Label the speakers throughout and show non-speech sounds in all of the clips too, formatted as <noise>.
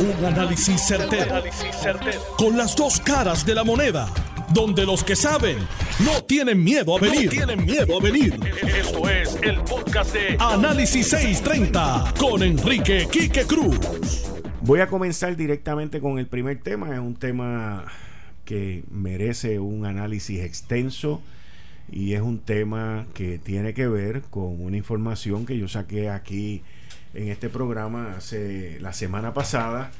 Speaker 1: Un análisis certero, Con las dos caras de la moneda. Donde los que saben no tienen miedo a venir. tienen miedo a venir. Esto es el podcast de Análisis 630 con Enrique Quique Cruz.
Speaker 2: Voy a comenzar directamente con el primer tema. Es un tema que merece un análisis extenso y es un tema que tiene que ver con una información que yo saqué aquí en este programa hace la semana pasada,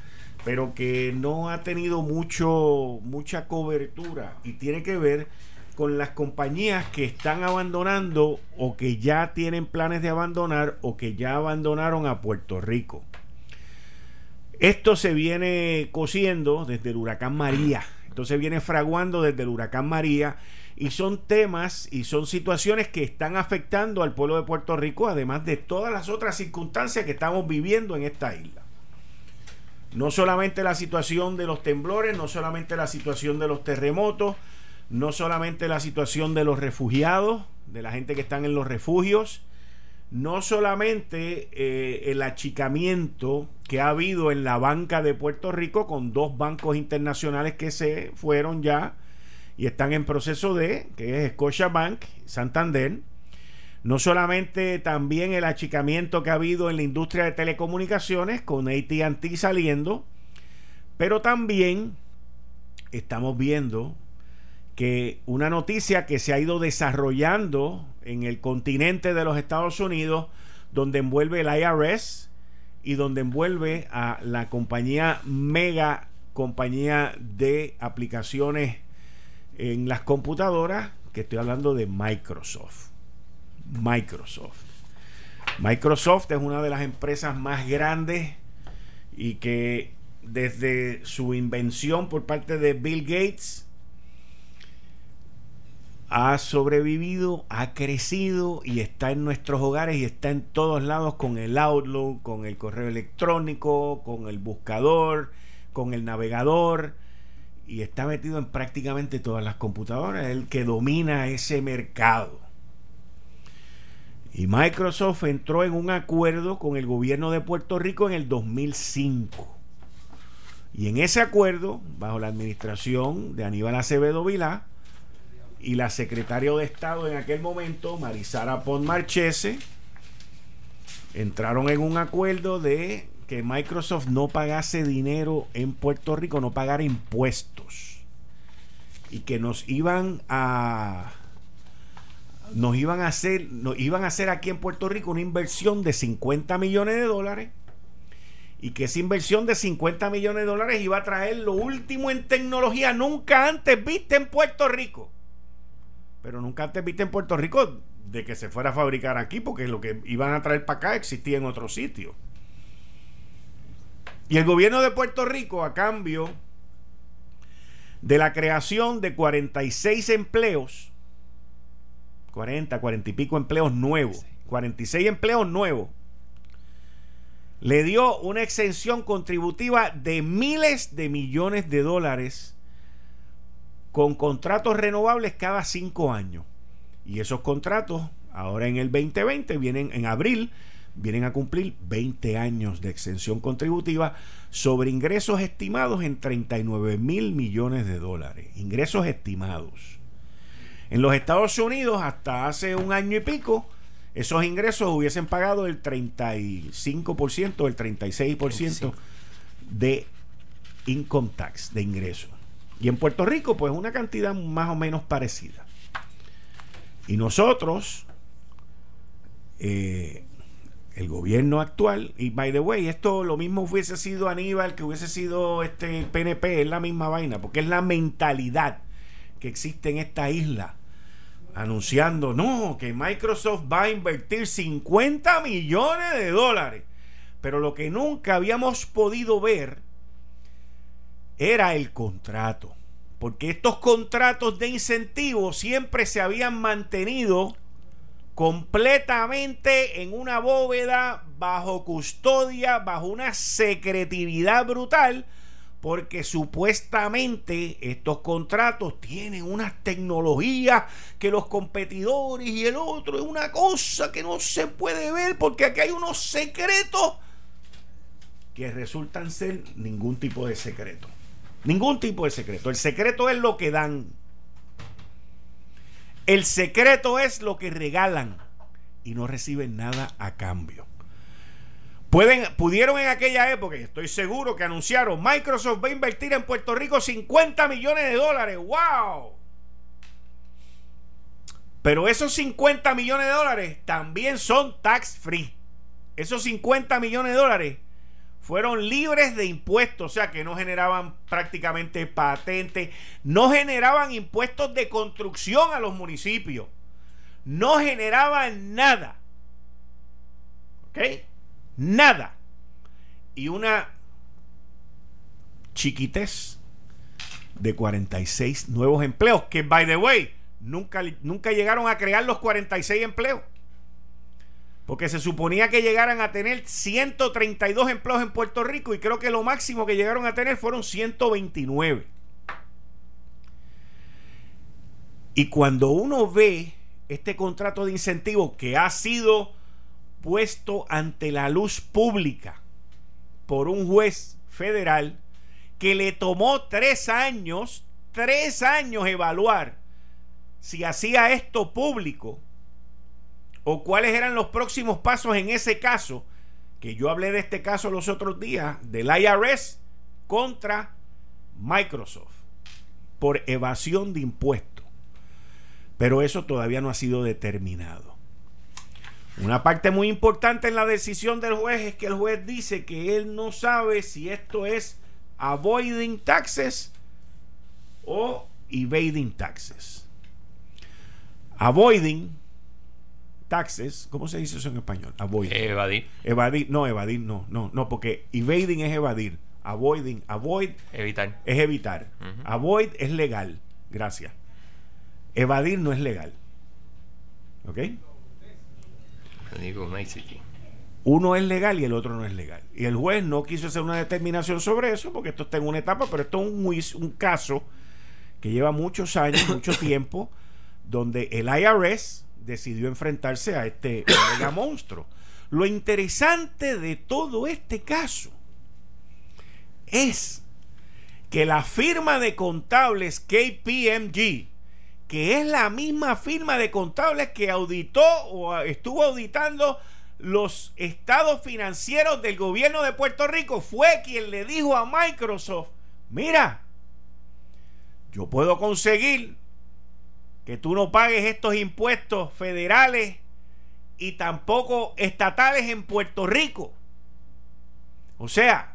Speaker 2: pero que no ha tenido mucho mucha cobertura y tiene que ver con las compañías que están abandonando o que ya tienen planes de abandonar o que ya abandonaron a Puerto Rico. Esto se viene cosiendo desde el huracán María. Esto se viene fraguando desde el huracán María y son temas y son situaciones que están afectando al pueblo de Puerto Rico, además de todas las otras circunstancias que estamos viviendo en esta isla. No solamente la situación de los temblores, no solamente la situación de los terremotos, no solamente la situación de los refugiados, de la gente que están en los refugios, no solamente eh, el achicamiento que ha habido en la banca de Puerto Rico con dos bancos internacionales que se fueron ya y están en proceso de, que es Scotiabank, Santander. No solamente también el achicamiento que ha habido en la industria de telecomunicaciones con ATT saliendo, pero también estamos viendo que una noticia que se ha ido desarrollando en el continente de los Estados Unidos, donde envuelve el IRS y donde envuelve a la compañía mega compañía de aplicaciones en las computadoras, que estoy hablando de Microsoft. Microsoft. Microsoft es una de las empresas más grandes y que desde su invención por parte de Bill Gates ha sobrevivido, ha crecido y está en nuestros hogares y está en todos lados con el Outlook, con el correo electrónico, con el buscador, con el navegador y está metido en prácticamente todas las computadoras, es el que domina ese mercado. Y Microsoft entró en un acuerdo con el gobierno de Puerto Rico en el 2005. Y en ese acuerdo, bajo la administración de Aníbal Acevedo Vilá y la secretaria de Estado en aquel momento, Marisara Pont Marchese, entraron en un acuerdo de que Microsoft no pagase dinero en Puerto Rico, no pagara impuestos. Y que nos iban a nos iban a hacer nos iban a hacer aquí en Puerto Rico una inversión de 50 millones de dólares y que esa inversión de 50 millones de dólares iba a traer lo último en tecnología nunca antes viste en Puerto Rico. Pero nunca antes viste en Puerto Rico de que se fuera a fabricar aquí porque lo que iban a traer para acá existía en otro sitio. Y el gobierno de Puerto Rico, a cambio de la creación de 46 empleos, 40, 40 y pico empleos nuevos, 46 empleos nuevos, le dio una exención contributiva de miles de millones de dólares con contratos renovables cada cinco años. Y esos contratos, ahora en el 2020, vienen en abril, vienen a cumplir 20 años de exención contributiva sobre ingresos estimados en 39 mil millones de dólares. Ingresos estimados. En los Estados Unidos, hasta hace un año y pico, esos ingresos hubiesen pagado el 35%, el 36% de income tax, de ingresos. Y en Puerto Rico, pues una cantidad más o menos parecida. Y nosotros, eh, el gobierno actual, y by the way, esto lo mismo hubiese sido Aníbal que hubiese sido este PNP, es la misma vaina, porque es la mentalidad que existe en esta isla, anunciando, no, que Microsoft va a invertir 50 millones de dólares, pero lo que nunca habíamos podido ver era el contrato, porque estos contratos de incentivos siempre se habían mantenido completamente en una bóveda, bajo custodia, bajo una secretividad brutal, porque supuestamente estos contratos tienen unas tecnologías que los competidores y el otro es una cosa que no se puede ver porque aquí hay unos secretos que resultan ser ningún tipo de secreto. Ningún tipo de secreto. El secreto es lo que dan. El secreto es lo que regalan y no reciben nada a cambio. Pueden, pudieron en aquella época, y estoy seguro que anunciaron, Microsoft va a invertir en Puerto Rico 50 millones de dólares. ¡Wow! Pero esos 50 millones de dólares también son tax free. Esos 50 millones de dólares fueron libres de impuestos, o sea que no generaban prácticamente patentes, no generaban impuestos de construcción a los municipios, no generaban nada. ¿Ok? Nada. Y una chiquitez de 46 nuevos empleos, que by the way, nunca, nunca llegaron a crear los 46 empleos. Porque se suponía que llegaran a tener 132 empleos en Puerto Rico y creo que lo máximo que llegaron a tener fueron 129. Y cuando uno ve este contrato de incentivo que ha sido puesto ante la luz pública por un juez federal que le tomó tres años, tres años evaluar si hacía esto público o cuáles eran los próximos pasos en ese caso, que yo hablé de este caso los otros días, del IRS contra Microsoft por evasión de impuestos. Pero eso todavía no ha sido determinado. Una parte muy importante en la decisión del juez es que el juez dice que él no sabe si esto es avoiding taxes o evading taxes. Avoiding taxes, ¿cómo se dice eso en español?
Speaker 3: Avoiding. Evadir.
Speaker 2: Evadir, no, evadir, no, no, no, porque evading es evadir. Avoiding, avoid.
Speaker 3: Evitar.
Speaker 2: Es evitar. Avoid es legal. Gracias. Evadir no es legal. ¿Ok? Uno es legal y el otro no es legal. Y el juez no quiso hacer una determinación sobre eso porque esto está en una etapa, pero esto es un, un caso que lleva muchos años, mucho <coughs> tiempo, donde el IRS decidió enfrentarse a este mega monstruo. Lo interesante de todo este caso es que la firma de contables KPMG que es la misma firma de contables que auditó o estuvo auditando los estados financieros del gobierno de Puerto Rico, fue quien le dijo a Microsoft, mira, yo puedo conseguir que tú no pagues estos impuestos federales y tampoco estatales en Puerto Rico. O sea,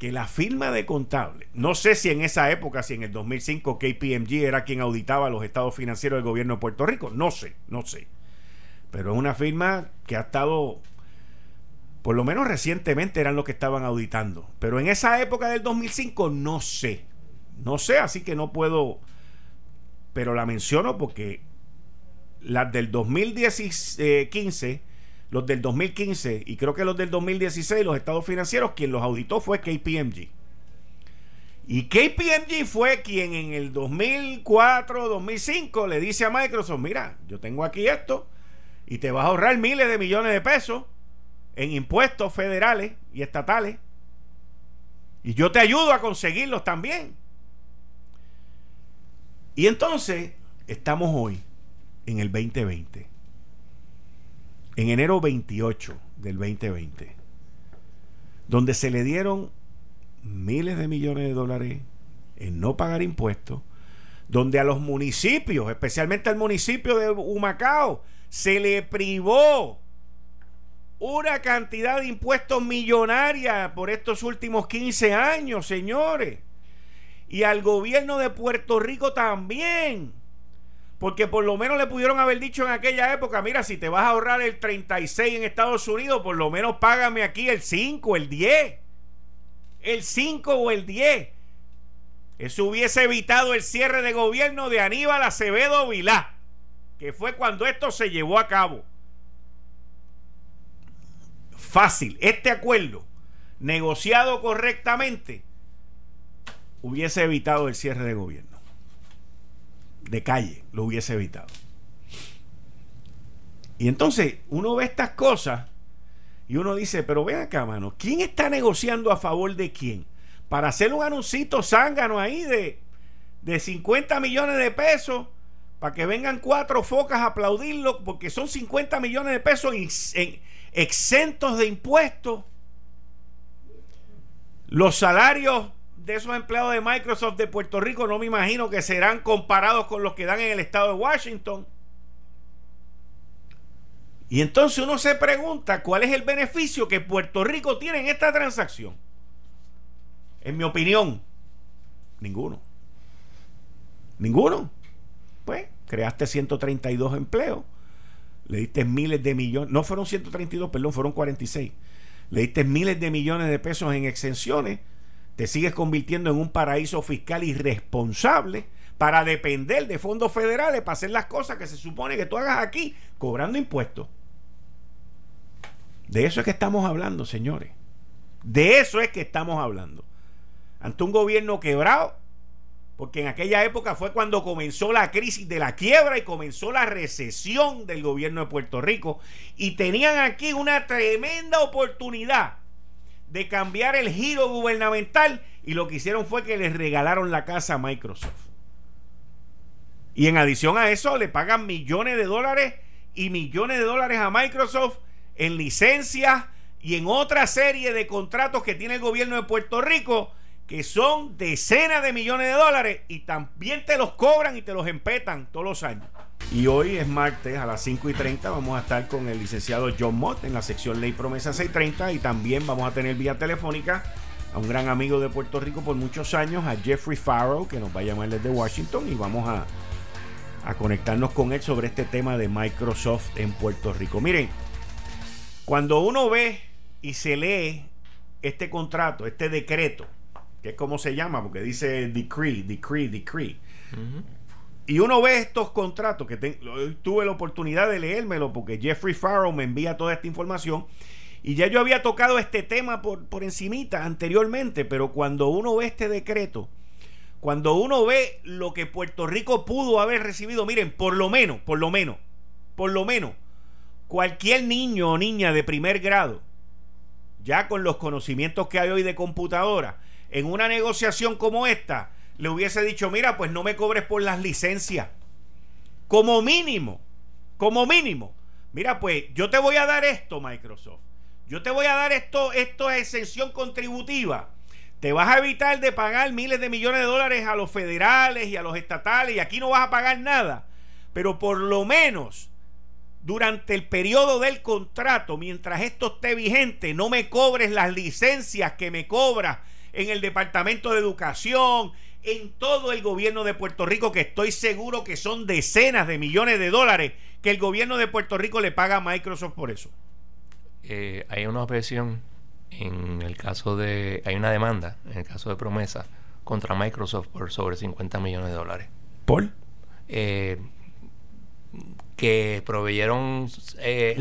Speaker 2: que la firma de contable, no sé si en esa época, si en el 2005 KPMG era quien auditaba los estados financieros del gobierno de Puerto Rico, no sé, no sé. Pero es una firma que ha estado, por lo menos recientemente eran los que estaban auditando. Pero en esa época del 2005 no sé, no sé, así que no puedo, pero la menciono porque las del 2015 los del 2015 y creo que los del 2016, los estados financieros, quien los auditó fue KPMG. Y KPMG fue quien en el 2004, 2005 le dice a Microsoft, mira, yo tengo aquí esto y te vas a ahorrar miles de millones de pesos en impuestos federales y estatales. Y yo te ayudo a conseguirlos también. Y entonces estamos hoy en el 2020 en enero 28 del 2020, donde se le dieron miles de millones de dólares en no pagar impuestos, donde a los municipios, especialmente al municipio de Humacao, se le privó una cantidad de impuestos millonaria por estos últimos 15 años, señores. Y al gobierno de Puerto Rico también. Porque por lo menos le pudieron haber dicho en aquella época, mira, si te vas a ahorrar el 36 en Estados Unidos, por lo menos págame aquí el 5, el 10. El 5 o el 10. Eso hubiese evitado el cierre de gobierno de Aníbal Acevedo Vilá, que fue cuando esto se llevó a cabo. Fácil, este acuerdo, negociado correctamente, hubiese evitado el cierre de gobierno de calle, lo hubiese evitado. Y entonces uno ve estas cosas Y uno dice, pero ven acá, mano, ¿quién está negociando a favor de quién? Para hacer un anuncito zángano ahí de, de 50 millones de pesos, para que vengan cuatro focas a aplaudirlo, porque son 50 millones de pesos en, exentos de impuestos. Los salarios de esos empleados de Microsoft de Puerto Rico no me imagino que serán comparados con los que dan en el estado de Washington. Y entonces uno se pregunta cuál es el beneficio que Puerto Rico tiene en esta transacción. En mi opinión, ninguno. Ninguno. Pues creaste 132 empleos, le diste miles de millones, no fueron 132, perdón, fueron 46. Le diste miles de millones de pesos en exenciones, te sigues convirtiendo en un paraíso fiscal irresponsable para depender de fondos federales para hacer las cosas que se supone que tú hagas aquí cobrando impuestos. De eso es que estamos hablando, señores. De eso es que estamos hablando. Ante un gobierno quebrado, porque en aquella época fue cuando comenzó la crisis de la quiebra y comenzó la recesión del gobierno de Puerto Rico. Y tenían aquí una tremenda oportunidad de cambiar el giro gubernamental y lo que hicieron fue que les regalaron la casa a Microsoft. Y en adición a eso le pagan millones de dólares y millones de dólares a Microsoft en licencias y en otra serie de contratos que tiene el gobierno de Puerto Rico que son decenas de millones de dólares y también te los cobran y te los empetan todos los años. Y hoy es martes a las 5 y 30 vamos a estar con el licenciado John Mott en la sección Ley Promesa 630 y también vamos a tener vía telefónica a un gran amigo de Puerto Rico por muchos años, a Jeffrey Farrow, que nos va a llamar desde Washington y vamos a, a conectarnos con él sobre este tema de Microsoft en Puerto Rico. Miren, cuando uno ve y se lee este contrato, este decreto, que es como se llama, porque dice decree, decree, decree. Y uno ve estos contratos, que tuve la oportunidad de leérmelo, porque Jeffrey Farrow me envía toda esta información. Y ya yo había tocado este tema por, por encimita anteriormente, pero cuando uno ve este decreto, cuando uno ve lo que Puerto Rico pudo haber recibido, miren, por lo menos, por lo menos, por lo menos, cualquier niño o niña de primer grado, ya con los conocimientos que hay hoy de computadora, en una negociación como esta, le hubiese dicho, mira, pues no me cobres por las licencias. Como mínimo, como mínimo. Mira, pues yo te voy a dar esto, Microsoft. Yo te voy a dar esto, esto es exención contributiva. Te vas a evitar de pagar miles de millones de dólares a los federales y a los estatales y aquí no vas a pagar nada. Pero por lo menos durante el periodo del contrato, mientras esto esté vigente, no me cobres las licencias que me cobras en el Departamento de Educación, en todo el gobierno de Puerto Rico, que estoy seguro que son decenas de millones de dólares que el gobierno de Puerto Rico le paga a Microsoft por eso.
Speaker 3: Eh, hay una objeción en el caso de. Hay una demanda en el caso de promesa contra Microsoft por sobre 50 millones de dólares.
Speaker 2: ¿Por?
Speaker 3: Eh, que proveyeron eh,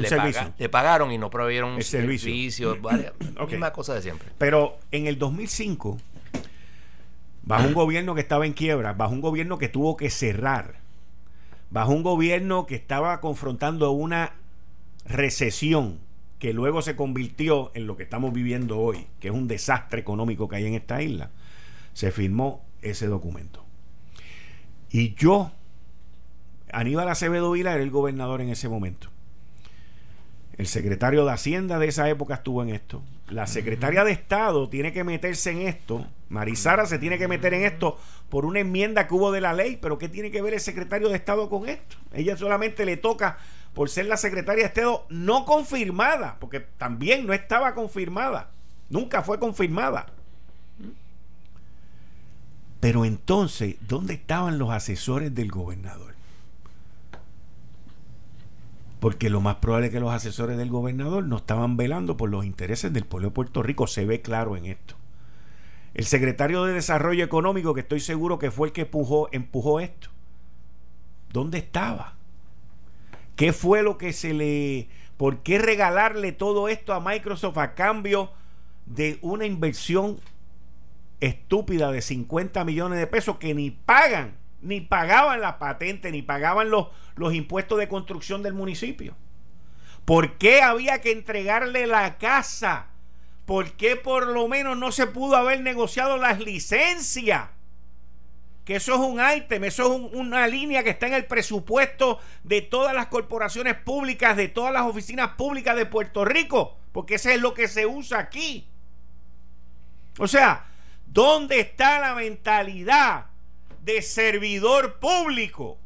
Speaker 3: le, pagaron y no proveyeron
Speaker 2: el servicio,
Speaker 3: varias, <clears throat> misma cosa de siempre.
Speaker 2: Pero en el 2005, bajo un gobierno que estaba en quiebra, bajo un gobierno que tuvo que cerrar, bajo un gobierno que estaba confrontando una recesión que luego se convirtió en lo que estamos viviendo hoy, que es un desastre económico que hay en esta isla, se firmó ese documento. Y yo Aníbal Acevedo Vila era el gobernador en ese momento. El secretario de Hacienda de esa época estuvo en esto. La secretaria de Estado tiene que meterse en esto. Marisara se tiene que meter en esto por una enmienda que hubo de la ley. Pero ¿qué tiene que ver el secretario de Estado con esto? Ella solamente le toca por ser la secretaria de Estado no confirmada, porque también no estaba confirmada. Nunca fue confirmada. Pero entonces, ¿dónde estaban los asesores del gobernador? Porque lo más probable es que los asesores del gobernador no estaban velando por los intereses del pueblo de Puerto Rico, se ve claro en esto. El secretario de Desarrollo Económico, que estoy seguro que fue el que empujó, empujó esto, ¿dónde estaba? ¿Qué fue lo que se le... ¿Por qué regalarle todo esto a Microsoft a cambio de una inversión estúpida de 50 millones de pesos que ni pagan ni pagaban la patente, ni pagaban los, los impuestos de construcción del municipio. ¿Por qué había que entregarle la casa? ¿Por qué por lo menos no se pudo haber negociado las licencias? Que eso es un ítem, eso es una línea que está en el presupuesto de todas las corporaciones públicas, de todas las oficinas públicas de Puerto Rico, porque eso es lo que se usa aquí. O sea, ¿dónde está la mentalidad de servidor público?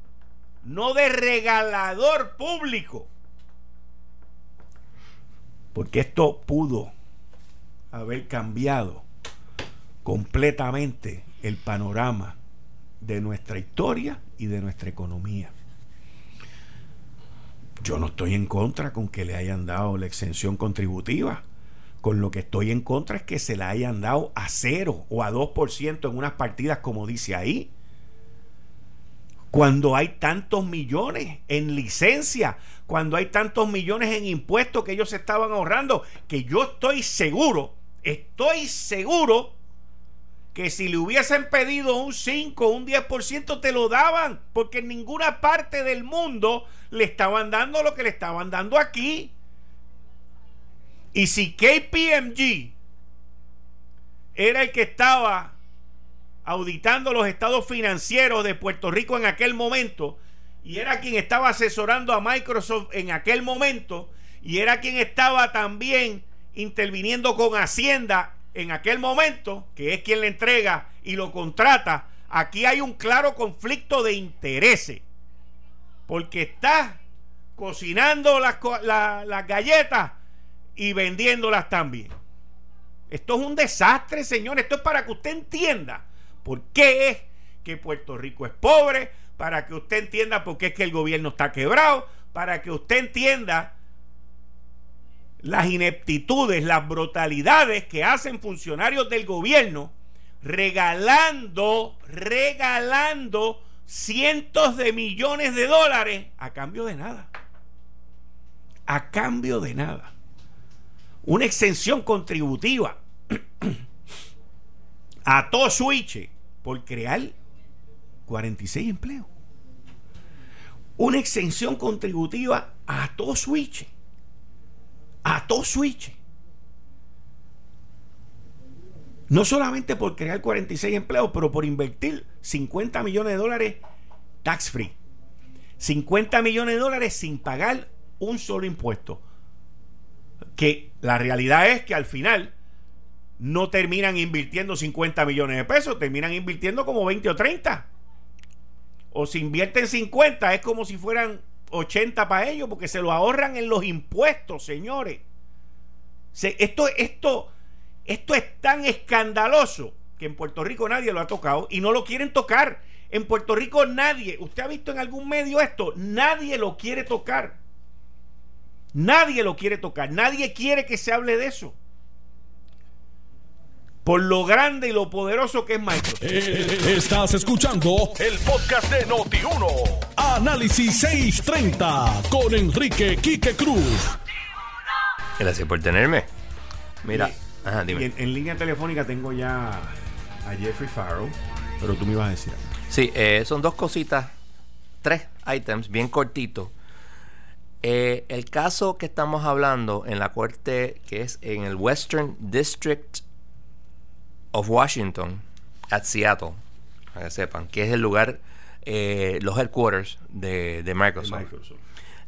Speaker 2: No de regalador público. Porque esto pudo haber cambiado completamente el panorama de nuestra historia y de nuestra economía. Yo no estoy en contra con que le hayan dado la exención contributiva. Con lo que estoy en contra es que se la hayan dado a cero o a 2% en unas partidas como dice ahí. Cuando hay tantos millones en licencia, cuando hay tantos millones en impuestos que ellos estaban ahorrando, que yo estoy seguro, estoy seguro que si le hubiesen pedido un 5 un 10% te lo daban, porque en ninguna parte del mundo le estaban dando lo que le estaban dando aquí. Y si KPMG era el que estaba auditando los estados financieros de Puerto Rico en aquel momento, y era quien estaba asesorando a Microsoft en aquel momento y era quien estaba también interviniendo con Hacienda en aquel momento, que es quien le entrega y lo contrata, aquí hay un claro conflicto de intereses, porque está cocinando las, las galletas y vendiéndolas también. Esto es un desastre, señor. Esto es para que usted entienda por qué es que Puerto Rico es pobre, para que usted entienda por qué es que el gobierno está quebrado, para que usted entienda las ineptitudes, las brutalidades que hacen funcionarios del gobierno regalando, regalando cientos de millones de dólares a cambio de nada. A cambio de nada. Una exención contributiva <clears throat> a todo switch por crear 46 empleos. Una exención contributiva a todo switch. A todo switch. No solamente por crear 46 empleos, pero por invertir 50 millones de dólares tax free. 50 millones de dólares sin pagar un solo impuesto. Que la realidad es que al final no terminan invirtiendo 50 millones de pesos, terminan invirtiendo como 20 o 30 o si invierten 50 es como si fueran 80 para ellos porque se lo ahorran en los impuestos, señores. esto, esto, esto es tan escandaloso que en Puerto Rico nadie lo ha tocado y no lo quieren tocar. En Puerto Rico nadie, ¿usted ha visto en algún medio esto? Nadie lo quiere tocar. Nadie lo quiere tocar. Nadie quiere que se hable de eso por lo grande y lo poderoso que es Microsoft.
Speaker 1: Eh, estás escuchando el podcast de Noti1. Análisis 630 con Enrique Quique Cruz.
Speaker 3: Gracias por tenerme. Mira,
Speaker 2: En, línea telefónica tengo ya a Jeffrey Farrow, pero tú me ibas a decir.
Speaker 3: Sí, eh, son dos cositas, tres items bien cortitos. Eh, el caso que estamos hablando en la corte, que es en el Western District of Washington at Seattle, para que sepan, que es el lugar, eh, los headquarters de, Microsoft.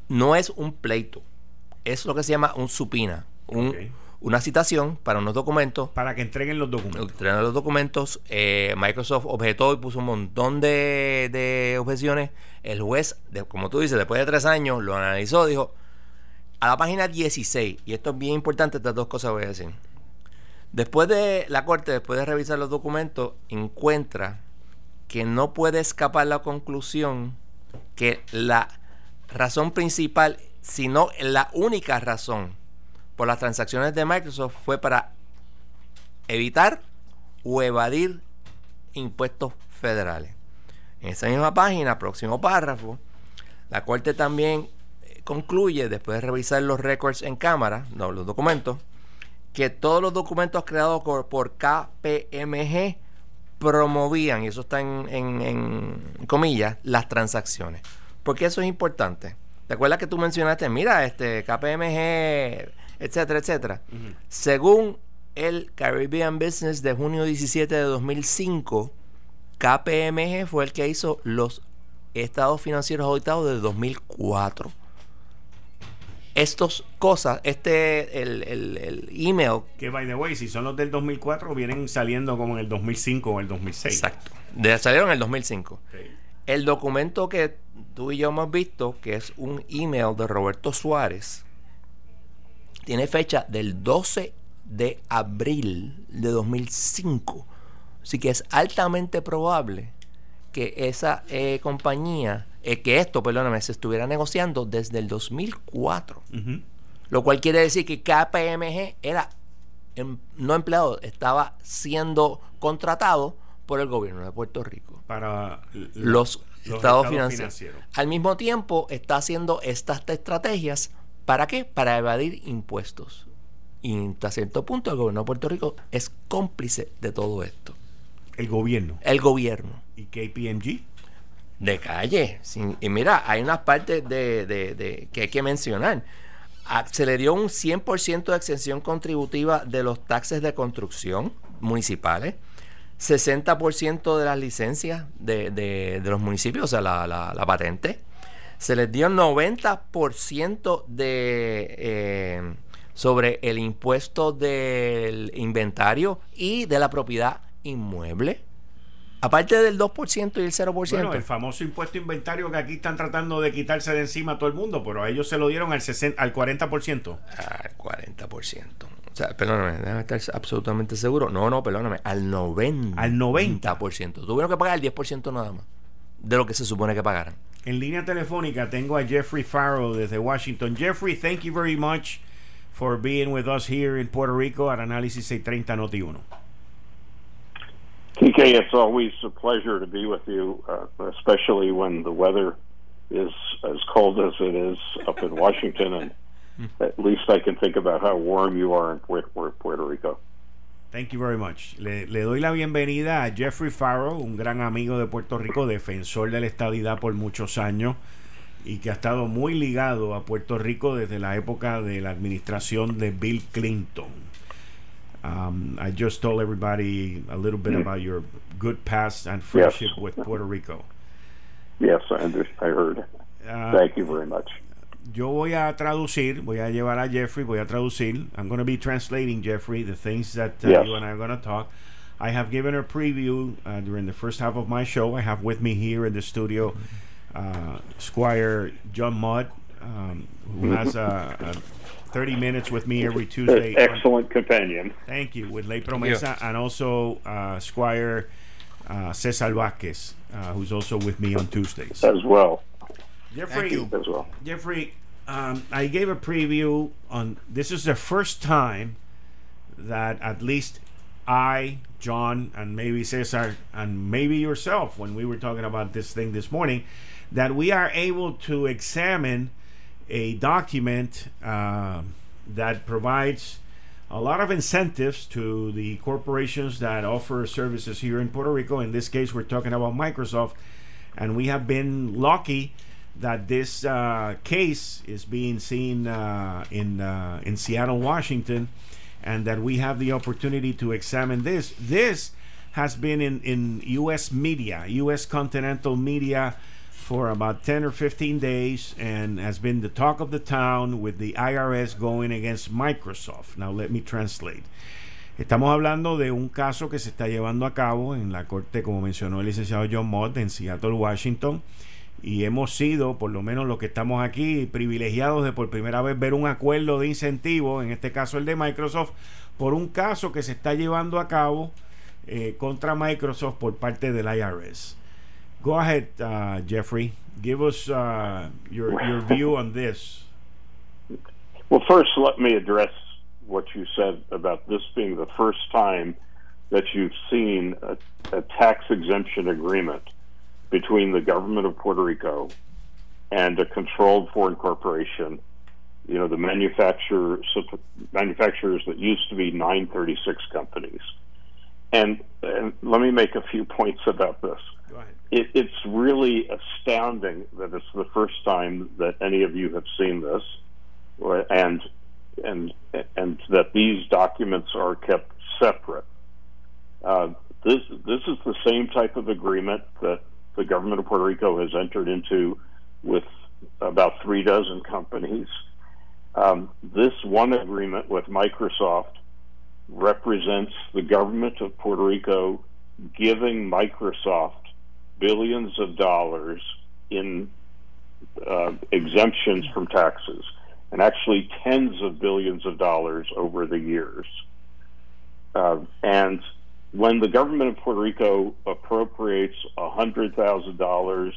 Speaker 3: No es un pleito, es lo que se llama un supina, una citación para unos documentos.
Speaker 2: Para que entreguen los documentos.
Speaker 3: Entreguen los documentos. Eh, Microsoft objetó y puso un montón de, objeciones. El juez, como tú dices, después de tres años, lo analizó, dijo, a la página 16, y esto es bien importante, estas dos cosas voy a decir. Después de la corte, después de revisar los documentos, encuentra que no puede escapar la conclusión que la razón principal, sino la única razón por las transacciones de Microsoft fue para evitar o evadir impuestos federales. En esa misma página, próximo párrafo, la Corte también eh, concluye, después de revisar los records en cámara, no, los documentos, que todos los documentos creados por, KPMG promovían, y eso está en, comillas, las transacciones. ¿Por qué eso es importante? ¿Te acuerdas que tú mencionaste, mira, este KPMG, etcétera, etcétera? Según el Caribbean Business de junio 17 de 2005, KPMG fue el que hizo los estados financieros auditados de 2004. Estas cosas, este, el, el, email.
Speaker 2: Que, by the way, si son los del 2004, vienen saliendo como en el 2005 o el 2006.
Speaker 3: Exacto. De, salieron en el 2005. El documento que tú y yo hemos visto, que es un email de Roberto Suárez, tiene fecha del 12 de abril de 2005. Así que es altamente probable que esa eh, compañía, eh, que esto, perdóname, se estuviera negociando desde el 2004. Lo cual quiere decir que KPMG era em, no empleado, estaba siendo contratado por el gobierno de Puerto Rico.
Speaker 2: Para
Speaker 3: los, estados, financieros. Al mismo tiempo está haciendo estas estrategias. ¿Para qué? Para evadir impuestos. Y hasta cierto punto el gobierno de Puerto Rico es cómplice de todo esto.
Speaker 2: El gobierno.
Speaker 3: El gobierno.
Speaker 2: ¿Y KPMG?
Speaker 3: De calle. y mira, hay unas partes de, que hay que mencionar. Se le dio un 100% de exención contributiva de los taxes de construcción municipales. 60% de las licencias de, los municipios, o sea, la, la, patente. Se les dio 90% de eh, sobre el impuesto del inventario y de la propiedad inmueble. Aparte del 2% y el 0%. Bueno,
Speaker 2: el famoso impuesto inventario que aquí están tratando de quitarse de encima a todo el mundo, pero a ellos se lo dieron al, 60, al 40%.
Speaker 3: Al 40%. O sea, perdóname, déjame estar absolutamente seguro. No, no, perdóname, al 90%.
Speaker 2: Al
Speaker 3: 90%. Tuvieron que pagar el 10% nada más de lo que se supone que pagaran.
Speaker 2: En línea telefónica tengo a Jeffrey Farrell desde Washington. Jeffrey, thank you very much for being with us here in Puerto Rico at Análisis 630 Noti 1.
Speaker 4: TK, it's always a pleasure to be with you, uh, especially when the weather is as cold as it is up in Washington, and <laughs> at least I can think about how warm you are in Puerto, Puerto Rico.
Speaker 2: Thank you very much. Le, le, doy la bienvenida a Jeffrey Farrow, un gran amigo de Puerto Rico, defensor de la estadidad por muchos años y que ha estado muy ligado a Puerto Rico desde la época de la administración de Bill Clinton. Um, I just told everybody a little bit mm. about your good past and friendship yes. with Puerto Rico.
Speaker 4: Yes, I, I heard. Uh, Thank you very much.
Speaker 2: Yo voy a traducir, voy a llevar a Jeffrey, voy a traducir. I'm going to be translating, Jeffrey, the things that uh, yes. you and I are going to talk. I have given a preview uh, during the first half of my show. I have with me here in the studio uh, Squire John Mudd, um, who has a, a 30 minutes with me every Tuesday.
Speaker 4: Excellent companion.
Speaker 2: Thank you. With Ley Promesa and also uh, Squire uh, Cesar Vázquez, uh, who's also with me on Tuesdays.
Speaker 4: As well.
Speaker 2: Jeffrey,
Speaker 4: as well.
Speaker 2: Jeffrey, um, I gave a preview on this is the first time that at least I, John, and maybe Cesar, and maybe yourself, when we were talking about this thing this morning, that we are able to examine a document uh, that provides a lot of incentives to the corporations that offer services here in Puerto Rico. In this case, we're talking about Microsoft, and we have been lucky that this uh, case is being seen uh, in uh, in Seattle, Washington, and that we have the opportunity to examine this. This has been in in U.S. media, U.S. continental media for about 10 or 15 days and has been the talk of the town with the IRS going against Microsoft. Now let me translate. Estamos hablando de un caso que se está llevando a cabo en la corte, como mencionó el licenciado John Mott, en Seattle, Washington. Y hemos sido, por lo menos los que estamos aquí, privilegiados de por primera vez ver un acuerdo de incentivo, en este caso el de Microsoft, por un caso que se está llevando a cabo eh, contra Microsoft por parte del IRS. Go ahead, uh, Jeffrey. Give us uh, your your view on this.
Speaker 4: Well, first, let me address what you said about this being the first time that you've seen a, a tax exemption agreement between the government of Puerto Rico and a controlled foreign corporation. You know, the manufacturer, manufacturers that used to be 936 companies. And, and let me make a few points about this. It, it's really astounding that it's the first time that any of you have seen this, and and and that these documents are kept separate. Uh, this this is the same type of agreement that the government of Puerto Rico has entered into with about three dozen companies. Um, this one agreement with Microsoft represents the government of Puerto Rico giving Microsoft billions of dollars in uh, exemptions from taxes, and actually tens of billions of dollars over the years. Uh, and when the government of Puerto Rico appropriates hundred thousand dollars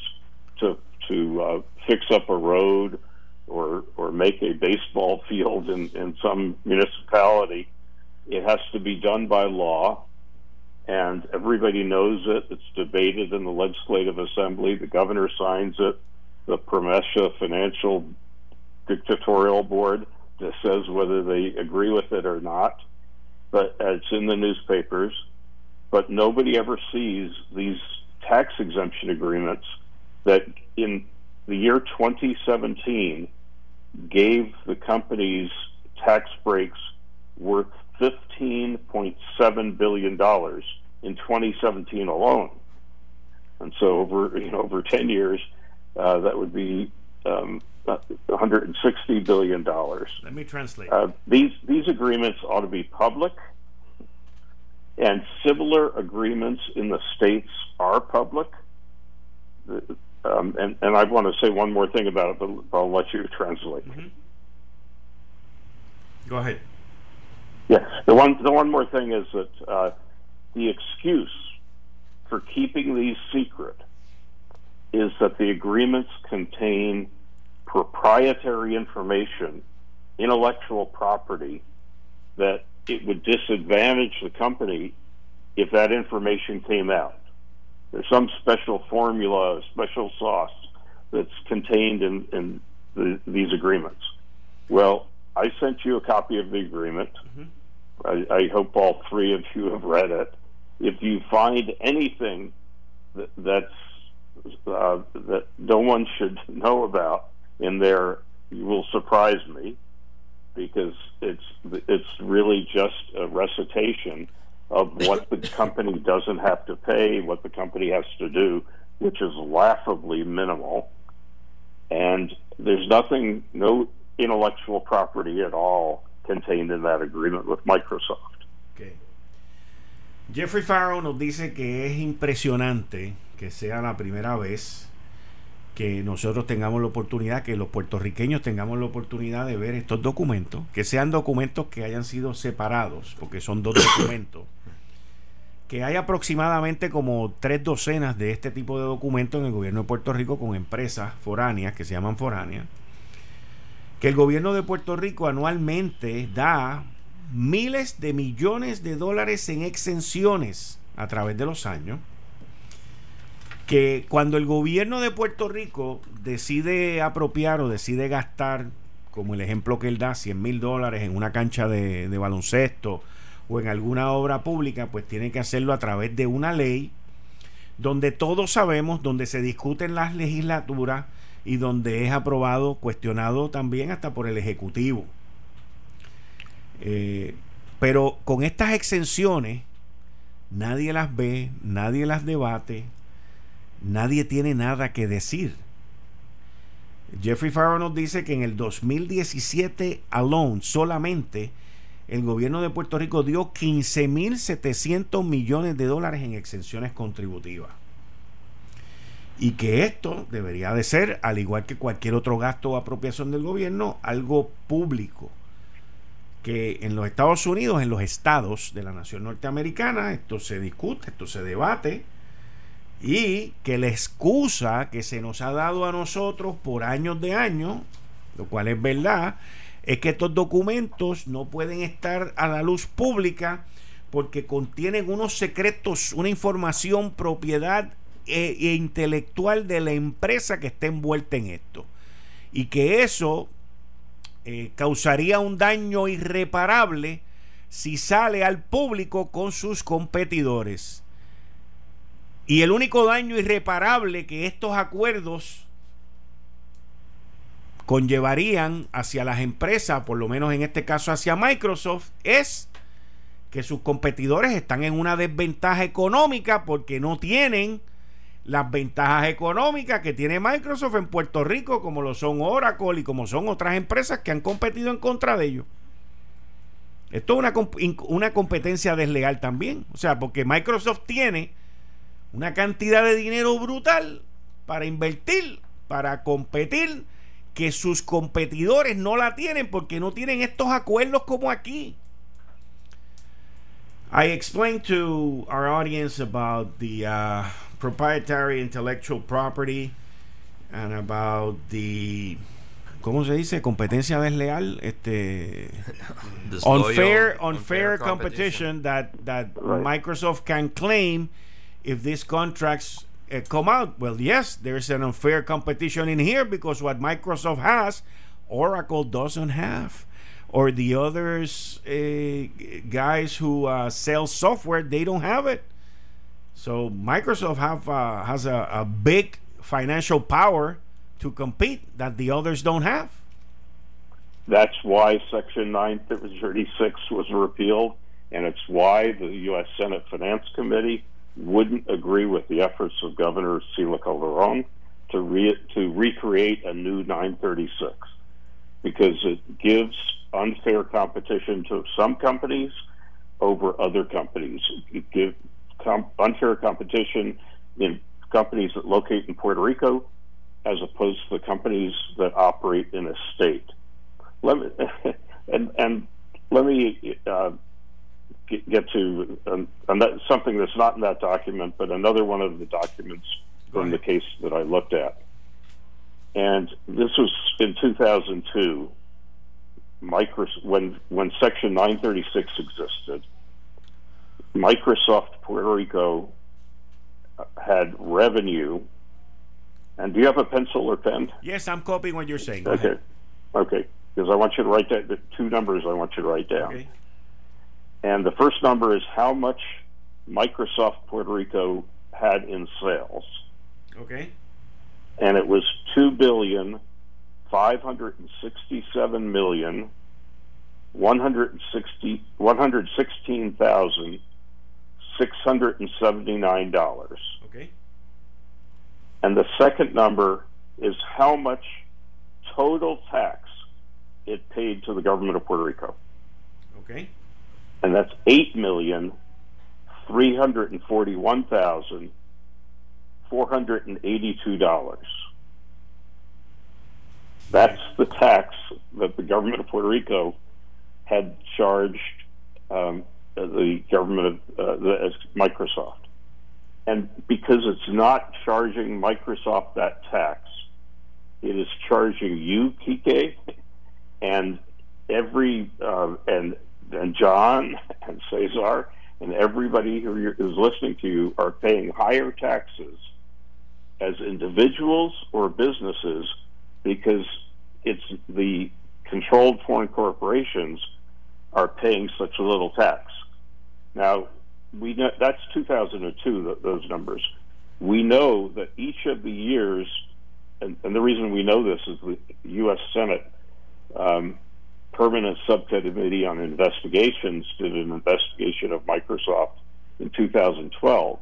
Speaker 4: to to uh, fix up a road or or make a baseball field in, in some municipality, it has to be done by law, and everybody knows it. It's debated in the legislative assembly. The governor signs it. The Promesha Financial Dictatorial Board that says whether they agree with it or not. But it's in the newspapers. But nobody ever sees these tax exemption agreements that in the year 2017 gave the companies tax breaks worth $15.7 billion in 2017 alone. And so over you know over 10 years, uh, that would be um, 160 billion dollars.
Speaker 2: Let me translate.
Speaker 4: Uh, these these agreements ought to be public, and similar agreements in the states are public. Um, and, and I want to say one more thing about it, but I'll let you translate.
Speaker 2: Mm-hmm. Go ahead.
Speaker 4: Yeah, the one the one more thing is that uh, the excuse for keeping these secret is that the agreements contain proprietary information, intellectual property that it would disadvantage the company if that information came out. There's some special formula, special sauce that's contained in, in the, these agreements. Well, I sent you a copy of the agreement. Mm-hmm. I, I, hope all three of you have read it. If you find anything that, that's uh, that no one should <laughs> know about in there, you will surprise me because it's it's really just a recitation of what the <laughs> company doesn't have to pay, what the company has to do, which is laughably minimal. And there's nothing, no intellectual property at all contained in that agreement with Microsoft.
Speaker 2: Okay. Jeffrey Farrow nos dice que es impresionante que sea la primera vez que nosotros tengamos la oportunidad, que los puertorriqueños tengamos la oportunidad de ver estos documentos, que sean documentos que hayan sido separados, porque son dos <coughs> documentos que hay aproximadamente como tres docenas de este tipo de documentos en el gobierno de Puerto Rico con empresas foráneas que se llaman foráneas, que el gobierno de Puerto Rico anualmente da miles de millones de dólares en exenciones a través de los años, que cuando el gobierno de Puerto Rico decide apropiar o decide gastar, como el ejemplo que él da, 100 mil dólares en una cancha de, de baloncesto, o en alguna obra pública, pues tiene que hacerlo a través de una ley donde todos sabemos, donde se discuten las legislaturas y donde es aprobado, cuestionado también hasta por el Ejecutivo. Eh, pero con estas exenciones, nadie las ve, nadie las debate, nadie tiene nada que decir. Jeffrey Farrow nos dice que en el 2017 alone solamente el gobierno de Puerto Rico dio 15.700 millones de dólares en exenciones contributivas. Y que esto debería de ser, al igual que cualquier otro gasto o apropiación del gobierno, algo público. Que en los Estados Unidos, en los estados de la nación norteamericana, esto se discute, esto se debate, y que la excusa que se nos ha dado a nosotros por años de años, lo cual es verdad, es que estos documentos no pueden estar a la luz pública porque contienen unos secretos, una información, propiedad e, e, intelectual de la empresa que está envuelta en esto. Y que eso eh, causaría un daño irreparable si sale al público con sus competidores. Y el único daño irreparable que estos acuerdos conllevarían hacia las empresas, por lo menos en este caso hacia Microsoft, es que sus competidores están en una desventaja económica porque no tienen las ventajas económicas que tiene Microsoft en Puerto Rico, como lo son Oracle y como son otras empresas que han competido en contra de ellos. Esto es una, una competencia desleal también. O sea, porque Microsoft tiene una cantidad de dinero brutal para invertir, para competir, que sus competidores no la tienen porque no tienen estos acuerdos como aquí. I explained to our audience about the uh, proprietary intellectual property and about the ¿cómo se dice? competencia desleal, este unfair unfair competition, that that right. Microsoft can claim if these contracts uh, come out. Well, yes, there's an unfair competition in here because what Microsoft has, Oracle doesn't have. Or the others uh, guys who uh, sell software, they don't have it. So Microsoft have uh, has a, a big financial power to compete that the others don't have.
Speaker 4: That's why Section 936 was repealed, and it's why the U.S. Senate Finance Committee wouldn't agree with the efforts of Governor Sila Calderon to re- to recreate a new 936 because it gives unfair competition to some companies over other companies. It gives unfair competition in companies that locate in Puerto Rico as opposed to the companies that operate in a state. Let me, <laughs> and, and let me uh, get, get, to um, something that's not in that document, but another one of the documents from the case that I looked at. And this was in 2002, Microsoft, when, when Section 936 existed. Microsoft Puerto Rico had revenue. And do you have a pencil or pen?
Speaker 2: Yes, I'm copying what you're saying.
Speaker 4: Go okay. Ahead. Okay. Because I want you to write down the two numbers I want you to write down. Okay. And the first number is how much Microsoft Puerto Rico had in sales.
Speaker 2: Okay.
Speaker 4: And it was two billion five hundred and sixty-seven million one hundred sixty one hundred sixteen thousand $679.
Speaker 2: Okay.
Speaker 4: And the second number is how much total tax it paid to the government of Puerto Rico.
Speaker 2: Okay.
Speaker 4: And that's eight million three hundred and forty one thousand four hundred and eighty two dollars. That's the tax that the government of Puerto Rico had charged um, the government of uh, the, Microsoft. And because it's not charging Microsoft that tax, it is charging you, Kike, and every uh, and and John <laughs> and Cesar and everybody who is listening to you are paying higher taxes as individuals or businesses because it's the controlled foreign corporations are paying such a little tax. Now, we know, that's 2002, those numbers. We know that each of the years, and, and the reason we know this is the U.S. Senate um, Permanent Subcommittee on Investigations did an investigation of Microsoft in 2012,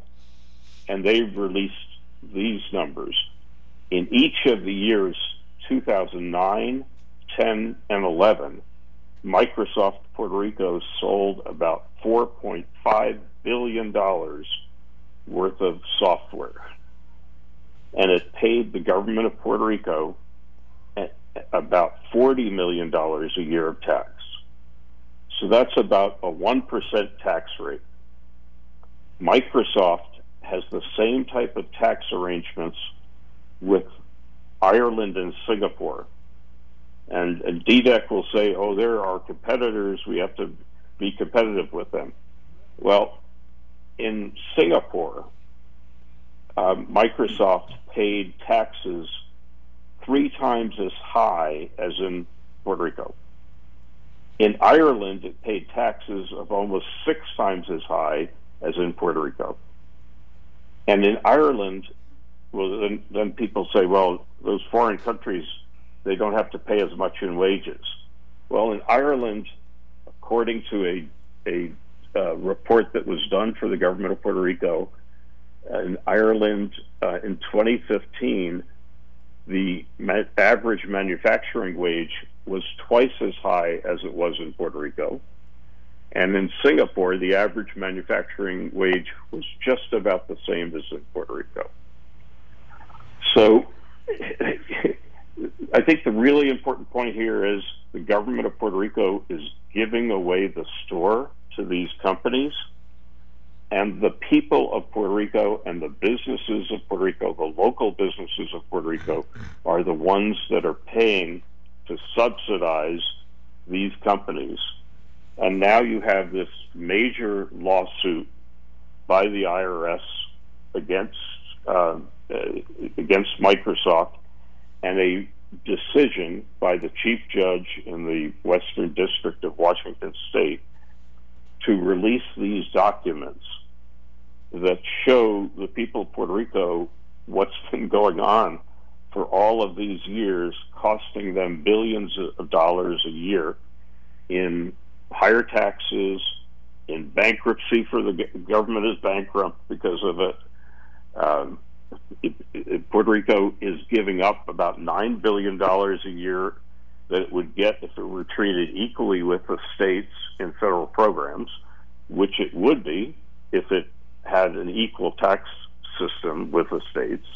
Speaker 4: and they released these numbers. In each of the years 2009, 10, and 11, Microsoft Puerto Rico sold about $4.5 billion worth of software. And it paid the government of Puerto Rico about $40 million a year of tax. So that's about a 1% tax rate. Microsoft has the same type of tax arrangements with Ireland and Singapore. And, and DDEC will say, oh, they're our competitors. We have to be competitive with them. Well, in Singapore, uh, Microsoft paid taxes three times as high as in Puerto Rico. In Ireland, it paid taxes of almost six times as high as in Puerto Rico. And in Ireland, well, then, then people say, well, those foreign countries, they don't have to pay as much in wages. Well, in Ireland, according to a, a uh, report that was done for the government of Puerto Rico, uh, in Ireland uh, in 2015, the ma- average manufacturing wage was twice as high as it was in Puerto Rico. And in Singapore, the average manufacturing wage was just about the same as in Puerto Rico. So I think the really important point here is the government of Puerto Rico is giving away the store to these companies. And the people of Puerto Rico and the businesses of Puerto Rico, the local businesses of Puerto Rico, are the ones that are paying to subsidize these companies. And now you have this major lawsuit by the IRS against uh, against Microsoft, and a decision by the chief judge in the Western District of Washington State to release these documents that show the people of Puerto Rico what's <laughs> been going on for all of these years, costing them billions of dollars a year in higher taxes, in bankruptcy for the government is bankrupt because of it. Um, Puerto Rico is giving up about nine billion dollars a year that it would get if it were treated equally with the states in federal programs, which it would be if it had an equal tax system with the states,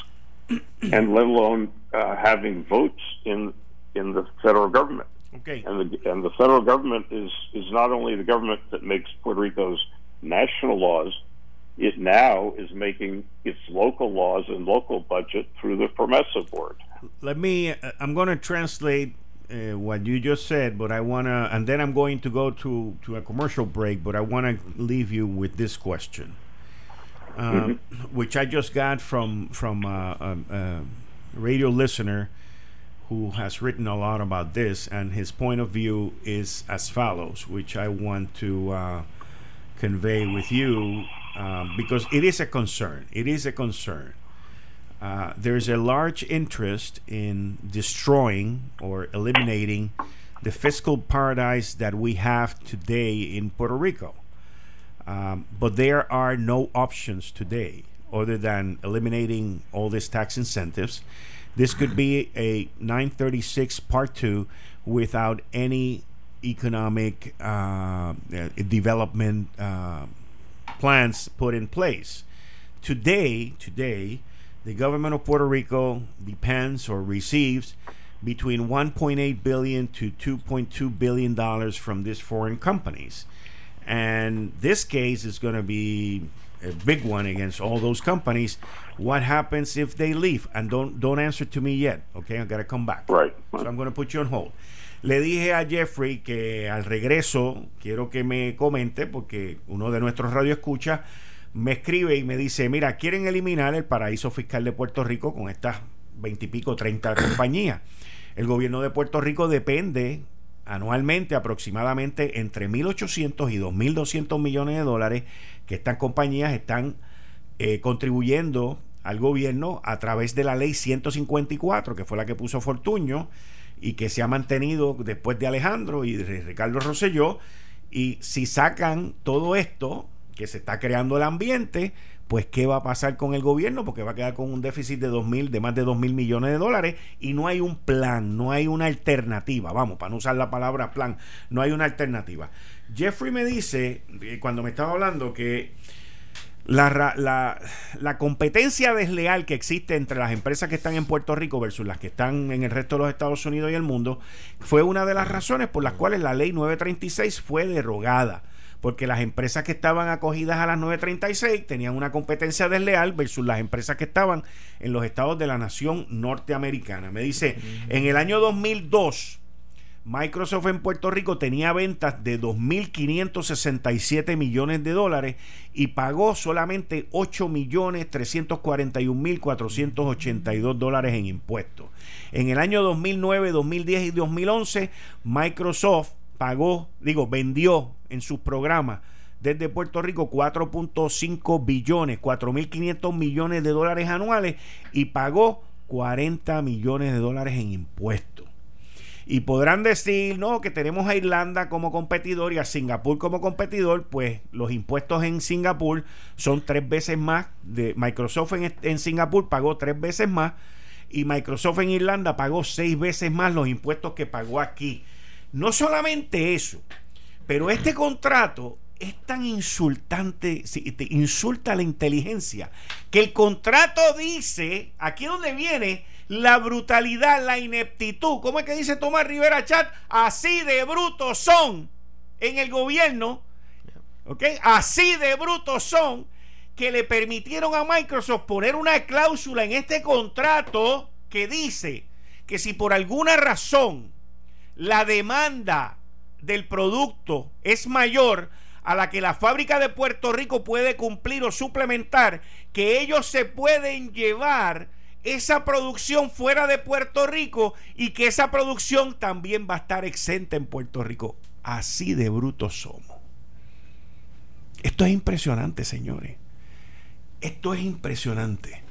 Speaker 4: <clears throat> and let alone uh, having votes in in the federal government.
Speaker 2: Okay.
Speaker 4: And the and the federal government is is not only the government that makes Puerto Rico's national laws, it now is making its local laws and local budget through the PROMESA board.
Speaker 2: Let me. Uh, I'm going to translate uh, what you just said, but I want to, and then I'm going to go to to a commercial break. But I want to leave you with this question, um, mm-hmm. which I just got from from uh, a, a radio listener who has written a lot about this, and his point of view is as follows, which I want to uh, convey with you um, because it is a concern. It is a concern. Uh, there's a large interest in destroying or eliminating the fiscal paradise that we have today in Puerto Rico. Um, but there are no options today other than eliminating all these tax incentives this could be a 936 Part 2 without any economic uh, development uh, plans put in place. Today, today, the government of Puerto Rico depends or receives between 1.8 billion to 2.2 billion dollars from these foreign companies. And this case is going to be a big one against all those companies. What happens if they leave? And don't don't answer to me yet. Okay, I gotta come back.
Speaker 4: Right.
Speaker 2: So I'm gonna put you on hold. Le dije a Jeffrey que al regreso quiero que me comente porque uno de nuestros radioescuchas me escribe y me dice, mira, quieren eliminar el paraíso fiscal de Puerto Rico con estas veintipico, treinta <clears throat> compañías. El gobierno de Puerto Rico depende anualmente aproximadamente entre 1.800 y 2.200 millones de dólares que estas compañías están eh, contribuyendo al gobierno a través de la ley 154, que fue la que puso Fortuño y que se ha mantenido después de Alejandro y de Ricardo Rosselló. Y si sacan todo esto, que se está creando el ambiente, pues qué va a pasar con el gobierno, porque va a quedar con un déficit de dos mil, de más de 2 mil millones de dólares y no hay un plan, no hay una alternativa. Vamos, para no usar la palabra plan, no hay una alternativa. Jeffrey me dice, eh, cuando me estaba hablando, que la, la, competencia desleal que existe entre las empresas que están en Puerto Rico versus las que están en el resto de los Estados Unidos y el mundo fue una de las razones por las cuales la ley 936 fue derogada. Porque las empresas que estaban acogidas a las 936 tenían una competencia desleal versus las empresas que estaban en los estados de la nación norteamericana. Me dice, en el año 2002 Microsoft en Puerto Rico tenía ventas de 2.567 millones de dólares y pagó solamente 8.341.482 dólares en impuestos. En el año 2009, 2010 y 2011, Microsoft pagó, digo, vendió en sus programas desde Puerto Rico 4.5 billones, 4.500 millones de dólares anuales y pagó 40 millones de dólares en impuestos. Y podrán decir, no, que tenemos a Irlanda como competidor y a Singapur como competidor, pues los impuestos en Singapur son tres veces más. De Microsoft en, en Singapur pagó tres veces más y Microsoft en Irlanda pagó seis veces más los impuestos que pagó aquí. No solamente eso, pero este contrato es tan insultante, insulta la inteligencia, que el contrato dice, aquí donde viene, la brutalidad, la ineptitud. ¿Cómo es que dice Tomás Rivera Chat? Así de brutos son en el gobierno. ¿Ok? Así de brutos son que le permitieron a Microsoft poner una cláusula en este contrato que dice que si por alguna razón la demanda del producto es mayor a la que la fábrica de Puerto Rico puede cumplir o suplementar, que ellos se pueden llevar esa producción fuera de Puerto Rico y que esa producción también va a estar exenta en Puerto Rico. Así de brutos somos. Esto es impresionante, señores. Esto es impresionante.